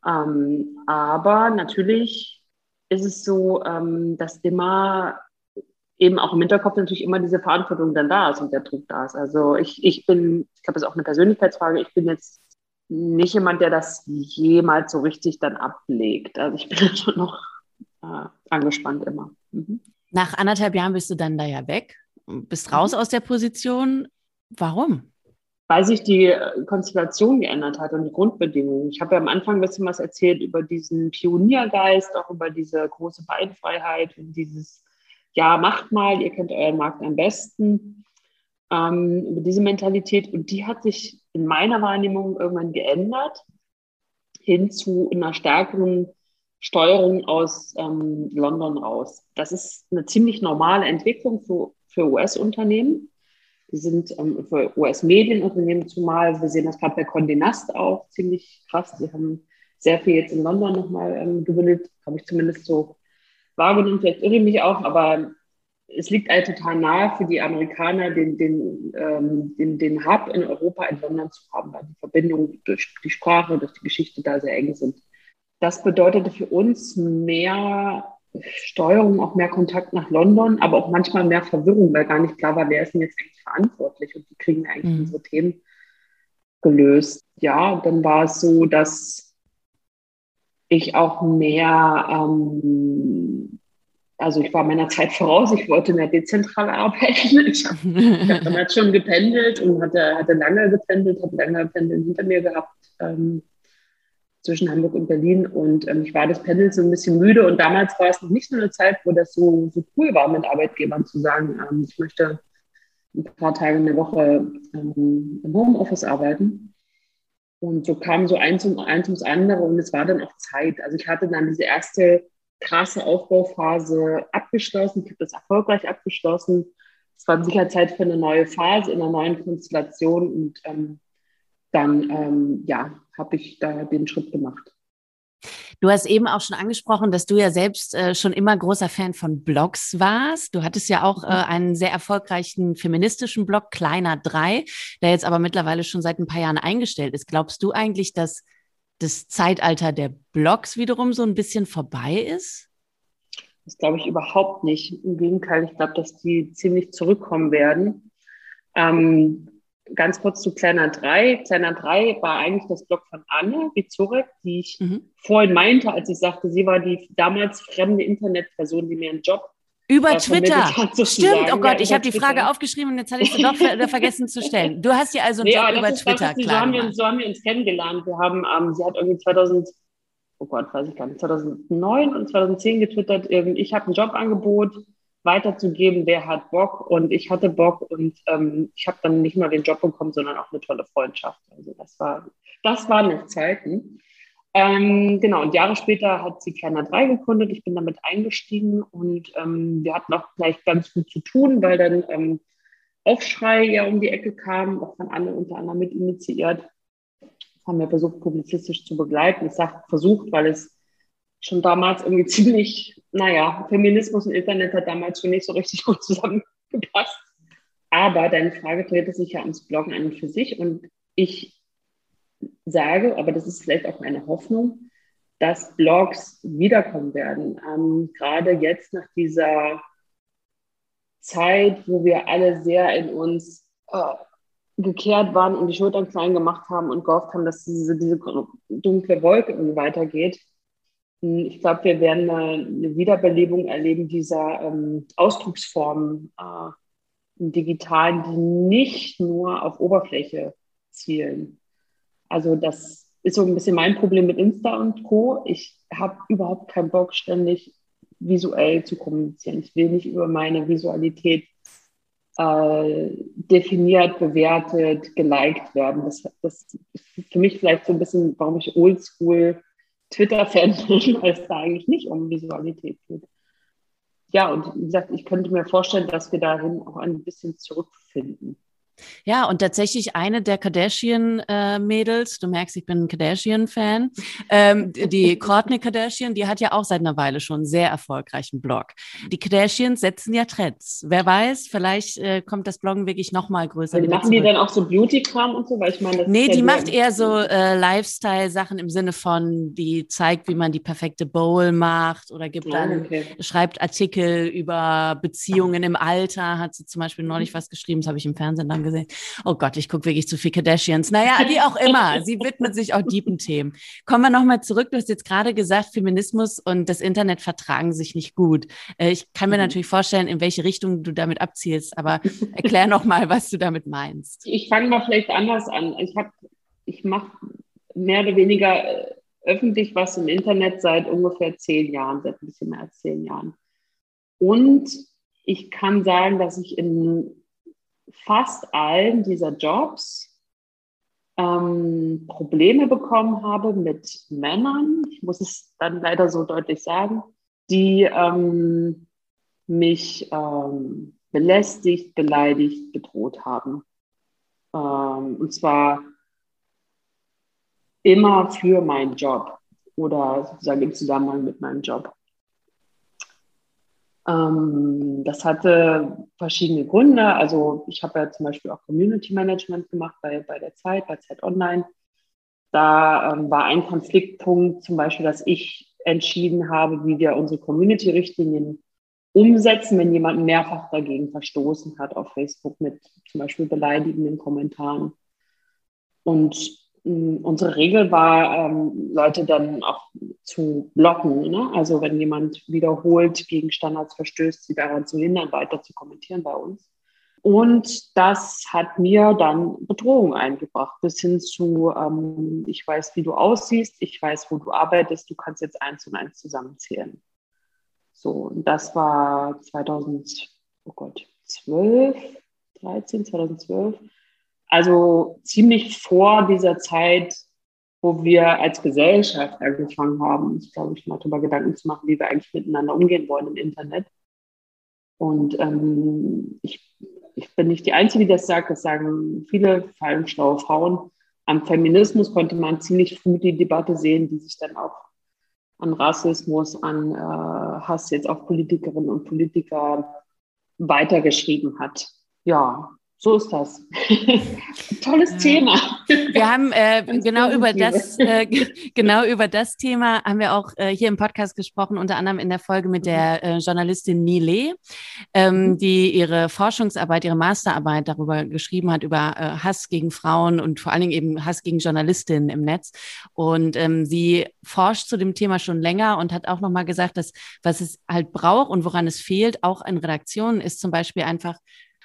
Ähm, aber natürlich ist es so, ähm, dass immer eben auch im Hinterkopf natürlich immer diese Verantwortung dann da ist und der Druck da ist. Also ich, ich bin, ich glaube, das ist auch eine Persönlichkeitsfrage, ich bin jetzt nicht jemand, der das jemals so richtig dann ablegt. Also ich bin schon noch äh, angespannt immer. Mhm. Nach anderthalb Jahren bist du dann da ja weg, bist raus mhm. aus der Position. Warum? Weil sich die äh, Konstellation geändert hat und die Grundbedingungen. Ich habe ja am Anfang ein bisschen was erzählt über diesen Pioniergeist, auch über diese große Beinfreiheit und dieses, ja, macht mal, ihr kennt euren Markt am besten ähm, diese Mentalität. Und die hat sich in meiner Wahrnehmung irgendwann geändert hin zu einer stärkeren Steuerung aus ähm, London raus. Das ist eine ziemlich normale Entwicklung für, für US-Unternehmen. Die sind ähm, für US-Medienunternehmen zumal. Wir sehen das gerade bei Condé Nast auch ziemlich krass. Die haben sehr viel jetzt in London nochmal ähm, gewinnt, habe ich zumindest so wahrgenommen. Vielleicht irre ich mich auch, aber es liegt halt total nahe für die Amerikaner, den, den, ähm, den, den Hub in Europa in London zu haben, weil die Verbindungen durch die Sprache, durch die Geschichte da sehr eng sind. Das bedeutete für uns mehr Steuerung, auch mehr Kontakt nach London, aber auch manchmal mehr Verwirrung, weil gar nicht klar war, wer ist denn jetzt eigentlich verantwortlich und wie kriegen wir eigentlich mhm. unsere Themen gelöst. Ja, dann war es so, dass ich auch mehr ähm, also ich war meiner Zeit voraus, ich wollte mehr dezentral arbeiten. Ich habe hab damals schon gependelt und hatte, hatte lange gependelt, habe lange Pendeln hinter mir gehabt ähm, zwischen Hamburg und Berlin und ähm, ich war das Pendeln so ein bisschen müde und damals war es noch nicht so eine Zeit, wo das so, so cool war, mit Arbeitgebern zu sagen, ähm, ich möchte ein paar Tage in der Woche ähm, im Homeoffice arbeiten. Und so kam so eins, um, eins ums andere und es war dann auch Zeit. Also ich hatte dann diese erste krasse Aufbauphase abgeschlossen. Ich habe das erfolgreich abgeschlossen. Es war sicher Zeit für eine neue Phase in einer neuen Konstellation und ähm, dann ähm, ja, habe ich da den Schritt gemacht. Du hast eben auch schon angesprochen, dass du ja selbst äh, schon immer großer Fan von Blogs warst. Du hattest ja auch äh, einen sehr erfolgreichen feministischen Blog, Kleiner 3, der jetzt aber mittlerweile schon seit ein paar Jahren eingestellt ist. Glaubst du eigentlich, dass das Zeitalter der Blogs wiederum so ein bisschen vorbei ist? Das glaube ich überhaupt nicht. Im Gegenteil, ich glaube, dass die ziemlich zurückkommen werden. Ähm, ganz kurz zu Kleiner 3. Kleiner 3 war eigentlich das Blog von Anne Vizorek, die ich mhm. vorhin meinte, als ich sagte, sie war die damals fremde Internetperson, die mir einen Job über Twitter. Stimmt, oh Gott, ja, ich habe die Frage aufgeschrieben und jetzt hatte ich sie doch ver vergessen zu stellen. Du hast ja also einen nee, Job über ist, Twitter, klar. So haben, wir, so haben wir uns kennengelernt. Wir haben, ähm, sie hat irgendwie 2000, oh Gott, weiß ich gar nicht, 2009 und 2010 getwittert, ich habe ein Jobangebot weiterzugeben, wer hat Bock und ich hatte Bock und ähm, ich habe dann nicht nur den Job bekommen, sondern auch eine tolle Freundschaft. Also das war, das waren noch Zeiten. Ähm, genau, und Jahre später hat sie Kleiner 3 gegründet. Ich bin damit eingestiegen und ähm, wir hatten auch gleich ganz gut zu tun, weil dann ähm, Aufschrei ja um die Ecke kam, auch von Anne unter anderem mit initiiert. Das haben wir versucht, publizistisch zu begleiten. Ich sage versucht, weil es schon damals irgendwie ziemlich, naja, Feminismus und Internet hat damals schon nicht so richtig gut zusammengepasst. Aber deine Frage drehte sich ja ums Bloggen an und für sich und ich sage, aber das ist vielleicht auch meine Hoffnung, dass Blogs wiederkommen werden. Ähm, gerade jetzt nach dieser Zeit, wo wir alle sehr in uns äh, gekehrt waren und die Schultern klein gemacht haben und gehofft haben, dass diese, diese dunkle Wolke irgendwie weitergeht. Hm, ich glaube, wir werden eine Wiederbelebung erleben dieser ähm, Ausdrucksformen äh, im Digitalen, die nicht nur auf Oberfläche zielen. Also das ist so ein bisschen mein Problem mit Insta und Co. Ich habe überhaupt keinen Bock, ständig visuell zu kommunizieren. Ich will nicht über meine Visualität äh, definiert, bewertet, geliked werden. Das, das ist für mich vielleicht so ein bisschen, warum ich oldschool Twitter-Fan bin, weil es da eigentlich nicht um Visualität geht. Ja, und wie gesagt, ich könnte mir vorstellen, dass wir dahin auch ein bisschen zurückfinden. Ja, und tatsächlich eine der Kardashian-Mädels, äh, du merkst, ich bin ein Kardashian-Fan, ähm, die Courtney Kardashian, die hat ja auch seit einer Weile schon einen sehr erfolgreichen Blog. Die Kardashians setzen ja Trends. Wer weiß, vielleicht äh, kommt das Bloggen wirklich noch mal größer. Also machen die dann auch so Beauty-Kram und so? Weil ich meine, das nee, die ja macht eher so äh, Lifestyle-Sachen im Sinne von, die zeigt, wie man die perfekte Bowl macht oder gibt ah, dann, okay. schreibt Artikel über Beziehungen im Alter, hat sie zum Beispiel neulich mhm. was geschrieben, das habe ich im Fernsehen dann gesehen. Oh Gott, ich gucke wirklich zu viel Kardashians. Naja, wie auch immer. Sie widmet sich auch tiefen Themen. Kommen wir nochmal zurück. Du hast jetzt gerade gesagt, Feminismus und das Internet vertragen sich nicht gut. Äh, ich kann mir mhm. natürlich vorstellen, in welche Richtung du damit abzielst, aber erklär nochmal, was du damit meinst. Ich fange mal vielleicht anders an. Ich habe, ich mache mehr oder weniger äh, öffentlich was im Internet seit ungefähr zehn Jahren, seit ein bisschen mehr als zehn Jahren. Und ich kann sagen, dass ich in fast allen dieser Jobs ähm, Probleme bekommen habe mit Männern, ich muss es dann leider so deutlich sagen, die ähm, mich ähm, belästigt, beleidigt, bedroht haben. Ähm, und zwar immer für meinen Job oder sozusagen im Zusammenhang mit meinem Job. Ähm, das hatte verschiedene Gründe. Also ich habe ja zum Beispiel auch Community Management gemacht bei, bei der Zeit, bei Zeit Online. Da ähm, war ein Konfliktpunkt zum Beispiel, dass ich entschieden habe, wie wir unsere Community-Richtlinien umsetzen, wenn jemand mehrfach dagegen verstoßen hat auf Facebook mit zum Beispiel beleidigenden Kommentaren. Und unsere Regel war, ähm, Leute dann auch zu blocken. Ne? Also wenn jemand wiederholt gegen Standards verstößt, sie daran zu hindern, weiter zu kommentieren bei uns. Und das hat mir dann Bedrohung eingebracht, bis hin zu, ähm, ich weiß, wie du aussiehst, ich weiß, wo du arbeitest, du kannst jetzt eins und eins zusammenzählen. So, und das war 2000, oh Gott, 12, 13, 2012 also ziemlich vor dieser Zeit, wo wir als Gesellschaft angefangen haben, uns, glaube ich, mal darüber Gedanken zu machen, wie wir eigentlich miteinander umgehen wollen im Internet. Und ähm, ich, ich bin nicht die Einzige, die das sagt, das sagen viele, vor allem schlaue Frauen. Am Feminismus konnte man ziemlich früh die Debatte sehen, die sich dann auch an Rassismus, an äh, Hass jetzt auf Politikerinnen und Politiker weitergeschrieben hat. Ja, so ist das. Tolles Thema. Wir haben äh, genau über das äh, genau über das Thema haben wir auch äh, hier im Podcast gesprochen, unter anderem in der Folge mit der äh, Journalistin Nile, ähm, mhm. die ihre Forschungsarbeit, ihre Masterarbeit darüber geschrieben hat über äh, Hass gegen Frauen und vor allen Dingen eben Hass gegen Journalistinnen im Netz. Und ähm, sie forscht zu dem Thema schon länger und hat auch noch mal gesagt, dass was es halt braucht und woran es fehlt, auch in Redaktionen, ist zum Beispiel einfach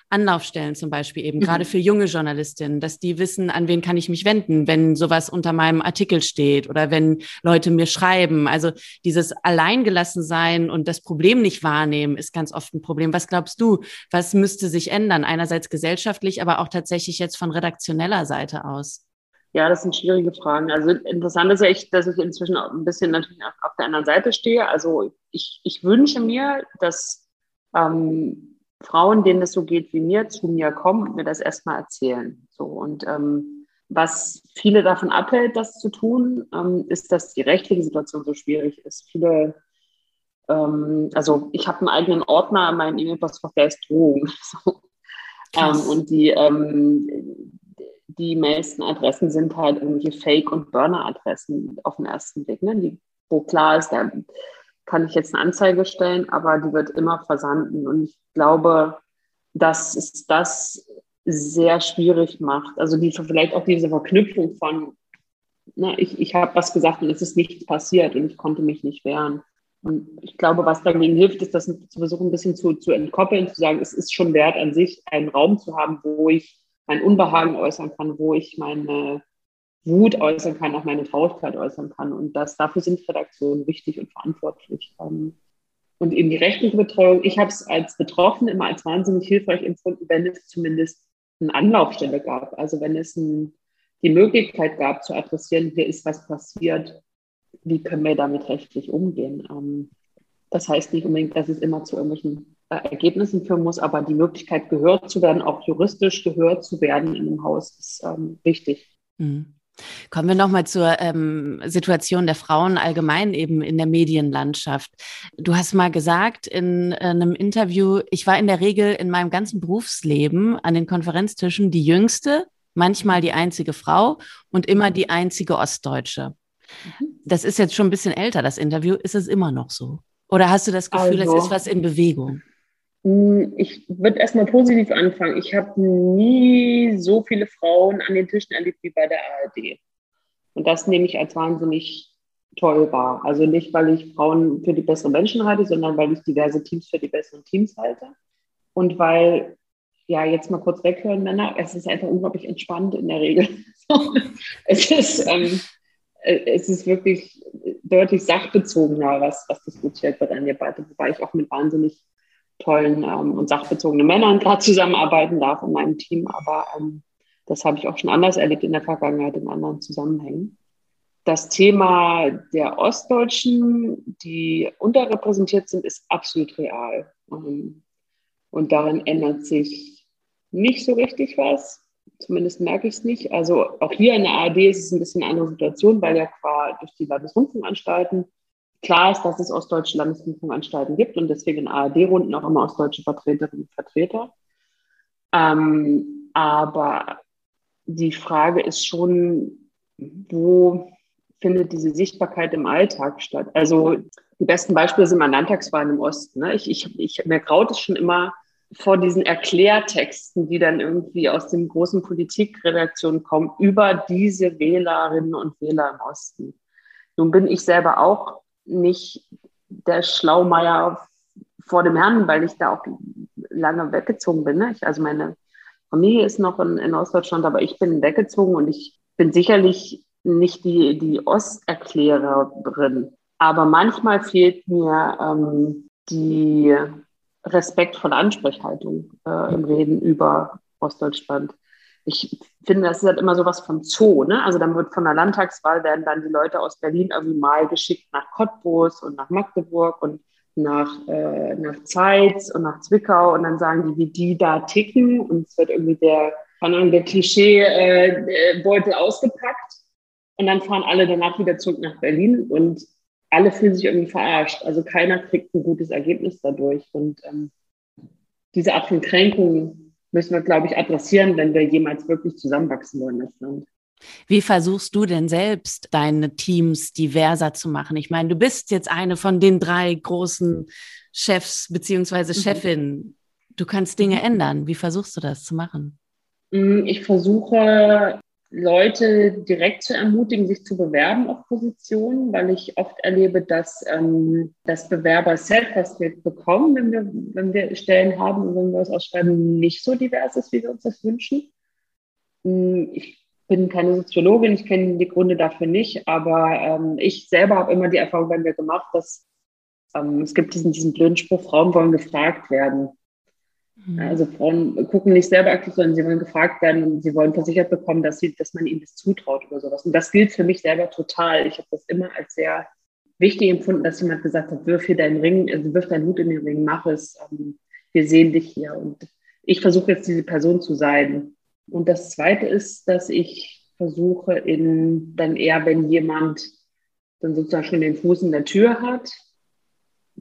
Anlaufstellen zum Beispiel eben, gerade mhm. für junge Journalistinnen, dass die wissen, an wen kann ich mich wenden, wenn sowas unter meinem Artikel steht oder wenn Leute mir schreiben. Also dieses Alleingelassensein und das Problem nicht wahrnehmen ist ganz oft ein Problem. Was glaubst du, was müsste sich ändern? Einerseits gesellschaftlich, aber auch tatsächlich jetzt von redaktioneller Seite aus. Ja, das sind schwierige Fragen. Also interessant ist ja, ich, dass ich inzwischen auch ein bisschen natürlich auf der anderen Seite stehe. Also ich, ich wünsche mir, dass ähm, Frauen, denen es so geht wie mir, zu mir kommen und mir das erstmal erzählen. So und ähm, was viele davon abhält, das zu tun, ähm, ist, dass die rechtliche Situation so schwierig ist. Viele, ähm, also ich habe einen eigenen Ordner in meinem E-Mail-Postfach, der ist Drohung. So. Ähm, und die, ähm, die meisten Adressen sind halt irgendwelche Fake- und Burner-Adressen auf den ersten Blick, ne? die, wo klar ist, da kann ich jetzt eine Anzeige stellen, aber die wird immer versanden. Und ich glaube, dass es das sehr schwierig macht. Also die, vielleicht auch diese Verknüpfung von, na, ich, ich habe was gesagt und es ist nichts passiert und ich konnte mich nicht wehren. Und ich glaube, was dagegen hilft, ist, das zu versuchen, ein bisschen zu, zu entkoppeln, zu sagen, es ist schon wert an sich, einen Raum zu haben, wo ich mein Unbehagen äußern kann, wo ich meine Wut äußern kann, auch meine Traurigkeit äußern kann. Und das, dafür sind Redaktionen wichtig und verantwortlich. Ähm, und eben die rechtliche Betreuung, ich habe es als Betroffene immer als wahnsinnig hilfreich empfunden, wenn es zumindest eine Anlaufstelle gab. Also wenn es ein, die Möglichkeit gab zu adressieren, hier ist was passiert, wie können wir damit rechtlich umgehen. Ähm, das heißt nicht unbedingt, dass es immer zu irgendwelchen äh, Ergebnissen führen muss, aber die Möglichkeit, gehört zu werden, auch juristisch gehört zu werden in einem Haus, ist ähm, wichtig. Mhm. Kommen wir nochmal zur ähm, Situation der Frauen allgemein eben in der Medienlandschaft. Du hast mal gesagt in, in einem Interview, ich war in der Regel in meinem ganzen Berufsleben an den Konferenztischen die jüngste, manchmal die einzige Frau und immer die einzige Ostdeutsche. Mhm. Das ist jetzt schon ein bisschen älter, das Interview. Ist es immer noch so? Oder hast du das Gefühl, also, es ist was in Bewegung? Hm, ich würde erstmal positiv anfangen. Ich habe nie so viele Frauen an den Tischen erlebt wie bei der ARD. Und das nehme ich als wahnsinnig toll wahr. Also nicht, weil ich Frauen für die besseren Menschen halte, sondern weil ich diverse Teams für die besseren Teams halte. Und weil, ja, jetzt mal kurz weghören, Männer, es ist einfach unglaublich entspannt in der Regel. es, ist, ähm, es ist wirklich deutlich sachbezogener, was, was diskutiert wird an der Debatte, wobei ich auch mit wahnsinnig tollen ähm, und sachbezogenen Männern gerade zusammenarbeiten darf in meinem Team. Aber ähm, das habe ich auch schon anders erlebt in der Vergangenheit in anderen Zusammenhängen. Das Thema der Ostdeutschen, die unterrepräsentiert sind, ist absolut real. Ähm, und darin ändert sich nicht so richtig was. Zumindest merke ich es nicht. Also auch hier in der ARD ist es ein bisschen eine andere Situation, weil ja qua durch die Landesrundfunkanstalten klar ist, dass es ostdeutsche Landesrundfunkanstalten gibt und deswegen in ARD-Runden auch immer ostdeutsche Vertreterinnen und Vertreter. Ähm, aber die Frage ist schon, wo findet diese Sichtbarkeit im Alltag statt? Also die besten Beispiele sind mal Landtagswahlen im Osten. Ne? Ich, ich, ich, mir graut es schon immer vor diesen Erklärtexten, die dann irgendwie aus den großen Politikredaktionen kommen, über diese Wählerinnen und Wähler im Osten. Nun bin ich selber auch nicht der Schlaumeier vor dem Herrn, weil ich da auch lange weggezogen bin. Ne? Ich, also meine Familie ist noch in, in, Ostdeutschland, aber ich bin weggezogen und ich bin sicherlich nicht die, die Osterklärerin. Aber manchmal fehlt mir ähm, die respektvolle Ansprechhaltung äh, im Reden über Ostdeutschland ich finde, das ist halt immer sowas von Zoo. Ne? Also dann wird von der Landtagswahl werden dann die Leute aus Berlin irgendwie mal geschickt nach Cottbus und nach Magdeburg und nach, äh, nach Zeitz und nach Zwickau und dann sagen die, wie die da ticken und es wird irgendwie der, der Klischeebeutel äh, ausgepackt und dann fahren alle danach wieder zurück nach Berlin und alle fühlen sich irgendwie verarscht. Also keiner kriegt ein gutes Ergebnis dadurch und ähm, diese Art von Kränkung müssen wir, glaube ich, adressieren, wenn wir jemals wirklich zusammenwachsen wollen als Land. Wie versuchst du denn selbst, deine Teams diverser zu machen? Ich meine, du bist jetzt eine von den drei großen Chefs beziehungsweise mhm. Chefinnen. Du kannst Dinge mhm. ändern. Wie versuchst du das zu machen? Mm, ich versuche Leute direkt zu ermutigen, sich zu bewerben auf Positionen, weil ich oft erlebe, dass ähm, das Bewerber-Set, was wir bekommen, wenn wir, wenn wir Stellen haben und wenn wir es ausschreiben, nicht so divers ist, wie wir uns das wünschen. Mm, ich bin keine Soziologin, ich kenne die Gründe dafür nicht, aber ähm, ich selber habe immer die Erfahrung bei mir gemacht, dass ähm, es gibt diesen, diesen blöden Spruch, Frauen wollen gefragt werden. Mhm. Also Frauen gucken nicht selber aktiv, sondern sie wollen gefragt werden und sie wollen versichert bekommen, dass, sie, dass man ihnen das zutraut oder sowas. Und das gilt für mich selber total. Ich habe das immer als sehr wichtig empfunden, dass jemand gesagt hat, wirf hier deinen Ring, also wirf deinen Hut in den Ring, mach es, ähm, wir sehen dich hier. Und ich versuche jetzt diese Person zu sein. Und das Zweite ist, dass ich versuche, in dann eher, wenn jemand dann sozusagen schon den Fuß in der Tür hat,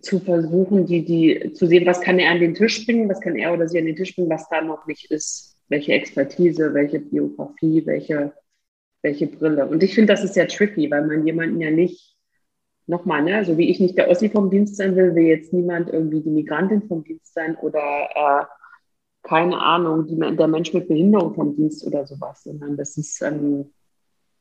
zu versuchen, die, die, zu sehen, was kann er an den Tisch bringen, was kann er oder sie an den Tisch bringen, was da noch nicht ist. Welche Expertise, welche Biografie, welche, welche Brille. Und ich finde, das ist sehr tricky, weil man jemanden ja nicht, nochmal, ne, so wie ich nicht der Ossi vom Dienst sein will, will jetzt niemand irgendwie die Migrantin vom Dienst sein oder äh, keine Ahnung, die, der Mensch mit Behinderung vom Dienst oder sowas, sondern das ist ähm,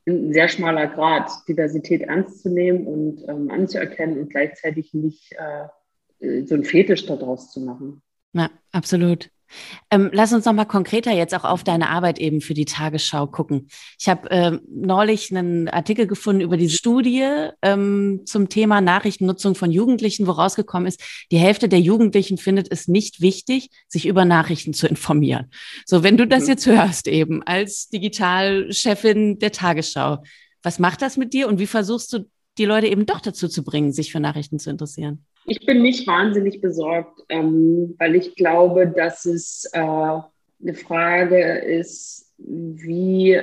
ein sehr schmaler Grad, Diversität ernst zu nehmen und ähm, anzuerkennen und gleichzeitig nicht äh, äh so ein Fetisch daraus zu machen. Ja, absolut. Ähm, lass uns noch mal konkreter jetzt auch auf deine Arbeit eben für die Tagesschau gucken. Ich habe ähm, neulich einen Artikel gefunden über diese Studie ähm, zum Thema Nachrichtennutzung von Jugendlichen, wo rausgekommen ist, die Hälfte der Jugendlichen findet es nicht wichtig, sich über Nachrichten zu informieren. So, wenn du das mhm. jetzt hörst eben als Digitalchefin der Tagesschau, was macht das mit dir und wie versuchst du die Leute eben doch dazu zu bringen, sich für Nachrichten zu interessieren? Ich bin nicht wahnsinnig besorgt, ähm, weil ich glaube, dass es äh, eine Frage ist, wie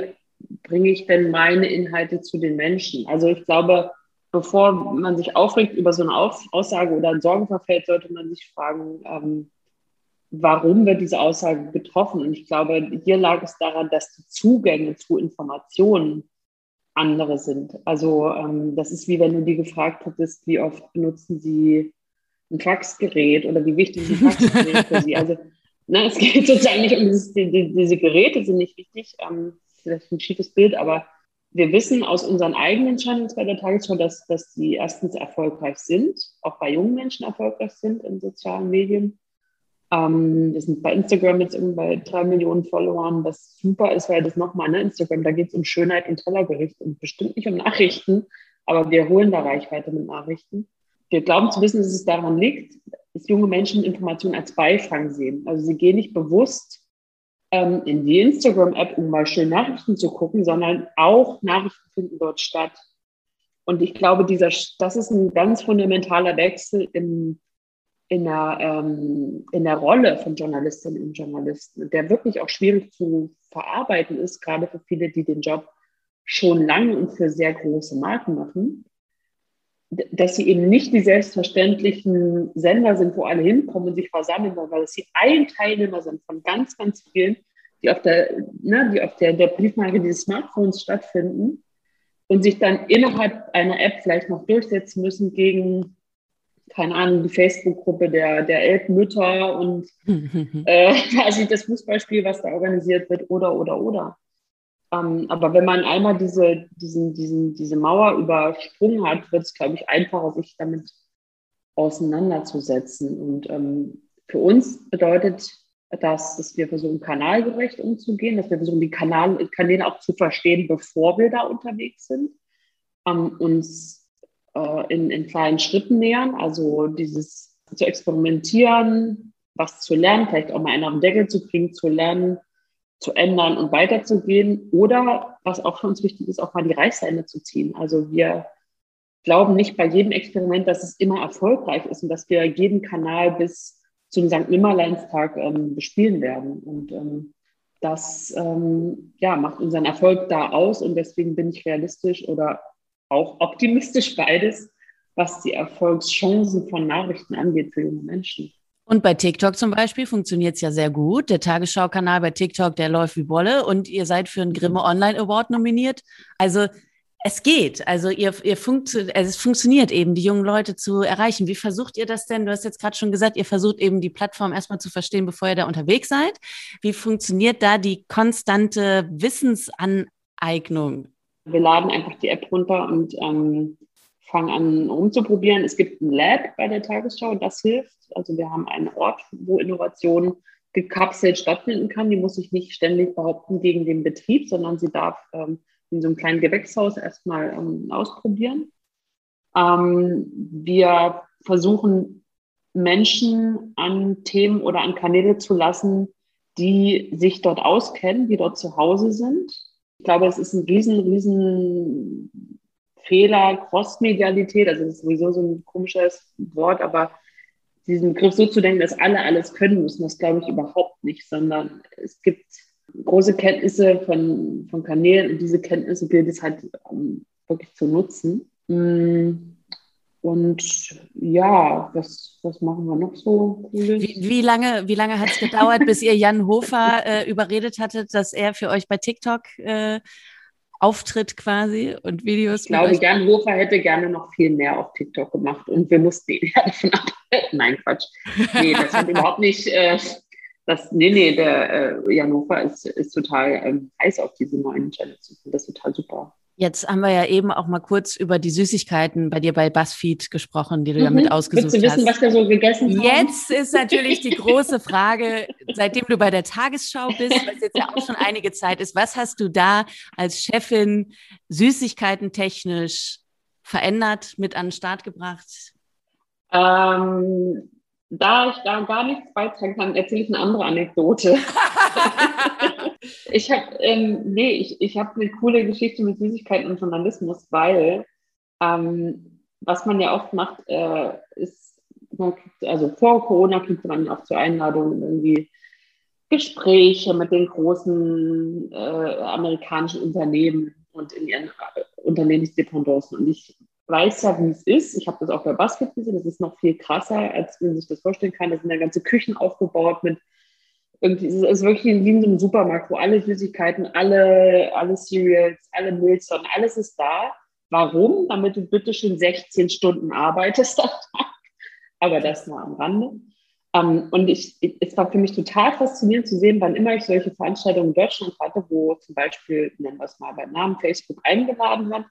bringe ich denn meine Inhalte zu den Menschen? Also ich glaube, bevor man sich aufregt über so eine Aussage oder ein Sorgen verfällt, sollte man sich fragen, ähm, warum wird diese Aussage getroffen? Und ich glaube, hier lag es daran, dass die Zugänge zu Informationen andere sind. Also ähm, das ist wie wenn du die gefragt hättest, wie oft benutzen sie ein Faxgerät oder wie wichtig ist ein Faxgerät für sie. Also ne, es geht sozusagen nicht um dieses, die, die, diese Geräte sind nicht wichtig. Ähm, vielleicht ein schiefes Bild, aber wir wissen aus unseren eigenen Channels bei der Tagesschau, dass, dass die erstens erfolgreich sind, auch bei jungen Menschen erfolgreich sind in sozialen Medien ähm, wir sind bei Instagram jetzt irgendwie bei drei Millionen Followern, was super ist, weil das nochmal, ne, Instagram, da geht es um Schönheit und Tellergericht und bestimmt nicht um Nachrichten, aber wir holen da Reichweite mit Nachrichten. Wir glauben zu wissen, dass es daran liegt, dass junge Menschen Informationen als Beifang sehen. Also sie gehen nicht bewusst ähm, in die Instagram-App, um mal schön Nachrichten zu gucken, sondern auch Nachrichten finden dort statt. Und ich glaube, dieser, das ist ein ganz fundamentaler Wechsel im in der, ähm, in der Rolle von Journalistinnen und Journalisten, der wirklich auch schwierig zu verarbeiten ist, gerade für viele, die den Job schon lange und für sehr große Marken machen, dass sie eben nicht die selbstverständlichen Sender sind, wo alle hinkommen und sich versammeln, weil sie ein Teilnehmer sind von ganz, ganz vielen, die auf der, ne, die auf der, der Briefmarke dieses Smartphones stattfinden und sich dann innerhalb einer App vielleicht noch durchsetzen müssen gegen keine Ahnung, die Facebook-Gruppe der, der Elbmütter und äh, also das Fußballspiel, was da organisiert wird, oder, oder, oder. Ähm, aber wenn man einmal diese, diesen, diesen, diese Mauer übersprungen hat, wird es, glaube ich, einfacher, sich damit auseinanderzusetzen. Und ähm, für uns bedeutet das, dass wir versuchen, kanalgerecht umzugehen, dass wir versuchen, die Kanal Kanäle auch zu verstehen, bevor wir da unterwegs sind, ähm, uns äh, in, in kleinen Schritten nähern. Also dieses zu experimentieren, was zu lernen, vielleicht auch mal einen auf den Deckel zu kriegen, zu lernen, zu ändern und weiterzugehen. Oder, was auch für uns wichtig ist, auch mal die Reißleine zu ziehen. Also wir glauben nicht bei jedem Experiment, dass es immer erfolgreich ist und dass wir jeden Kanal bis zum St. Nimmerleinstag ähm, bespielen werden. Und ähm, das ähm, ja, macht unseren Erfolg da aus und deswegen bin ich realistisch oder auch optimistisch beides, was die Erfolgschancen von Nachrichten angeht für junge Menschen. Und bei TikTok zum Beispiel funktioniert es ja sehr gut. Der Tagesschau-Kanal bei TikTok, der läuft wie Bolle und ihr seid für einen Grimme Online Award nominiert. Also es geht. Also ihr, ihr funkt, also es funktioniert eben, die jungen Leute zu erreichen. Wie versucht ihr das denn? Du hast jetzt gerade schon gesagt, ihr versucht eben die Plattform erstmal zu verstehen, bevor ihr da unterwegs seid. Wie funktioniert da die konstante Wissensaneignung? Wir laden einfach die App runter und ähm, fangen an umzuprobieren. Es gibt ein Lab bei der Tagesschau das hilft. Also wir haben einen Ort, wo Innovation gekapselt stattfinden kann. Die muss sich nicht ständig behaupten gegen den Betrieb, sondern sie darf ähm, in so einem kleinen Gewächshaus erstmal ähm, ausprobieren. Ähm, wir versuchen Menschen an Themen oder an Kanäle zu lassen, die sich dort auskennen, die dort zu Hause sind. Ich glaube, es ist ein riesen, riesen Fehler, Crossmedialität, also das ist sowieso so ein komisches Wort, aber diesen Begriff so zu denken, dass alle alles können müssen, das glaube ich überhaupt nicht, sondern es gibt große Kenntnisse von, von Kanälen und diese Kenntnisse gilt es halt um, ähm, wirklich zu nutzen. Mm, und ja, was, was machen wir noch so Cooles? Wie, wie lange, wie lange hat es gedauert, bis ihr Jan Hofer äh, überredet hattet, dass er für euch bei TikTok äh, auftritt quasi und Videos? Ich glaube, Jan Hofer hätte gerne noch viel mehr auf TikTok gemacht und wir mussten ihn ja davon abhalten. Nein, Quatsch. Nee, das hat überhaupt nicht, äh, das, nee, nee, der äh, Jan Hofer ist, ist total ähm, heiß auf diese neuen Channels. Das ist total super. Jetzt haben wir ja eben auch mal kurz über die Süßigkeiten bei dir bei BuzzFeed gesprochen, die du mhm. ja mit ausgesucht Willst du wissen, hast. was wir so gegessen haben? Jetzt ist natürlich die große Frage, seitdem du bei der Tagesschau bist, was jetzt ja auch schon einige Zeit ist, was hast du da als Chefin Süßigkeiten technisch verändert, mit an den Start gebracht? Ähm, da ich da gar nichts beitragen kann, erzähle ich eine andere Anekdote. ich habe ähm, nee, ich, ich habe eine coole Geschichte mit Süßigkeiten und Journalismus, weil ähm, was man ja oft macht, äh, ist, kriegt, also vor Corona kriegt man auch zur Einladung irgendwie Gespräche mit den großen äh, amerikanischen Unternehmen und in ihren äh, Unternehmensdependancen. Und ich weiß ja, wie es ist. Ich habe das auch bei Basket gesehen. Das ist noch viel krasser, als man sich das vorstellen kann. Da sind ja ganze Küchen aufgebaut mit irgendwie, es ist wirklich wie in so einem Supermarkt, wo alle Süßigkeiten, alle, alle Cereals, alle Milchsorten, alles ist da. Warum? Damit du bitte schon 16 Stunden arbeitest am Tag. Aber das nur am Rande. Um, ähm, und ich, es war für mich total faszinierend zu sehen, wann immer ich solche Veranstaltungen in Deutschland hatte, wo zum Beispiel, nennen wir es mal beim Namen, Facebook eingeladen hat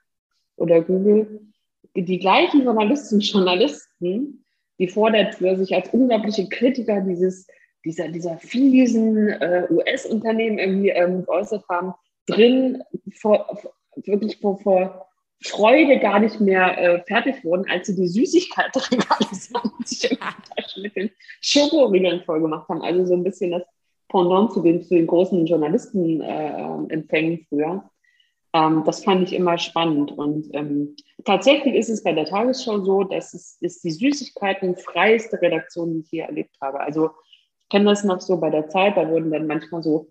oder Google, die gleichen Journalistinnen und Journalisten, die vor der Tür sich als unglaubliche Kritiker dieses, dieser, dieser fiesen äh, US-Unternehmen irgendwie ähm, geäußert haben, drin vor, wirklich vor, vor Freude gar nicht mehr äh, fertig wurden, als sie die Süßigkeitenregale sich in Taschen mit den Schokoriegeln voll haben. Also so ein bisschen das Pendant zu den, zu den großen Journalistenempfängen äh, früher. Ähm, das fand ich immer spannend. Und ähm, tatsächlich ist es bei der Tagesschau so, dass es ist die Süßigkeiten freieste Redaktion, die ich hier erlebt habe. Also kenne das noch so bei der Zeit, da wurden dann manchmal so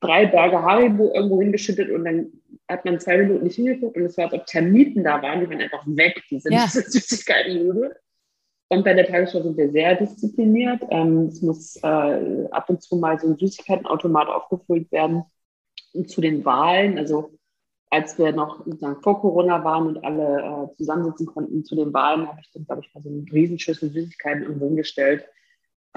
drei Berge Haribo irgendwo hingeschüttet und dann hat man zwei Minuten nicht hingeguckt und es war, als ob Termiten da waren, die waren einfach weg, diese ja. Süßigkeiten. Und bei der Tagesschau sind wir sehr diszipliniert. Ähm, es muss äh, ab und zu mal so ein Süßigkeitenautomat aufgefüllt werden. Und zu den Wahlen, also als wir noch sozusagen vor Corona waren und alle äh, zusammensitzen konnten zu den Wahlen, habe ich dann, glaube ich, mal so eine Riesenschüssel Süßigkeiten irgendwo hingestellt,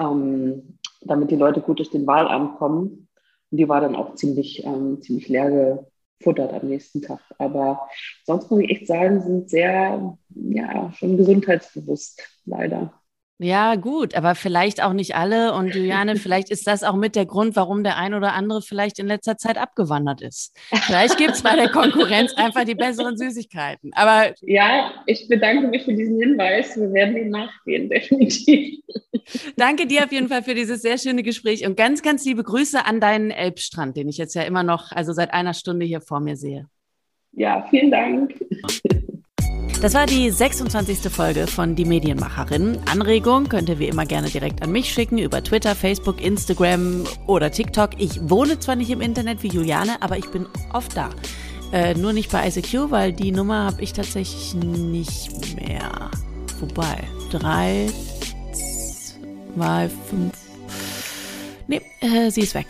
ähm, damit die Leute gut durch den Wahlabend kommen. Und die war dann auch ziemlich, ähm, ziemlich leer gefuttert am nächsten Tag. Aber sonst muss ich echt sagen, sind sehr, ja, schon gesundheitsbewusst, leider. Ja, gut, aber vielleicht auch nicht alle. Und Juliane, vielleicht ist das auch mit der Grund, warum der ein oder andere vielleicht in letzter Zeit abgewandert ist. Vielleicht gibt es bei der Konkurrenz einfach die besseren Süßigkeiten. Aber ja, ich bedanke mich für diesen Hinweis. Wir werden ihm nachgehen, definitiv. Danke dir auf jeden Fall für dieses sehr schöne Gespräch und ganz, ganz liebe Grüße an deinen Elbstrand, den ich jetzt ja immer noch, also seit einer Stunde hier vor mir sehe. Ja, vielen Dank. Das war die 26. Folge von Die Medienmacherin. Anregung könnt ihr wie immer gerne direkt an mich schicken über Twitter, Facebook, Instagram oder TikTok. Ich wohne zwar nicht im Internet wie Juliane, aber ich bin oft da. Äh, nur nicht bei ICQ, weil die Nummer habe ich tatsächlich nicht mehr. Wobei, drei, Zwei, fünf. Nee, äh, sie ist weg.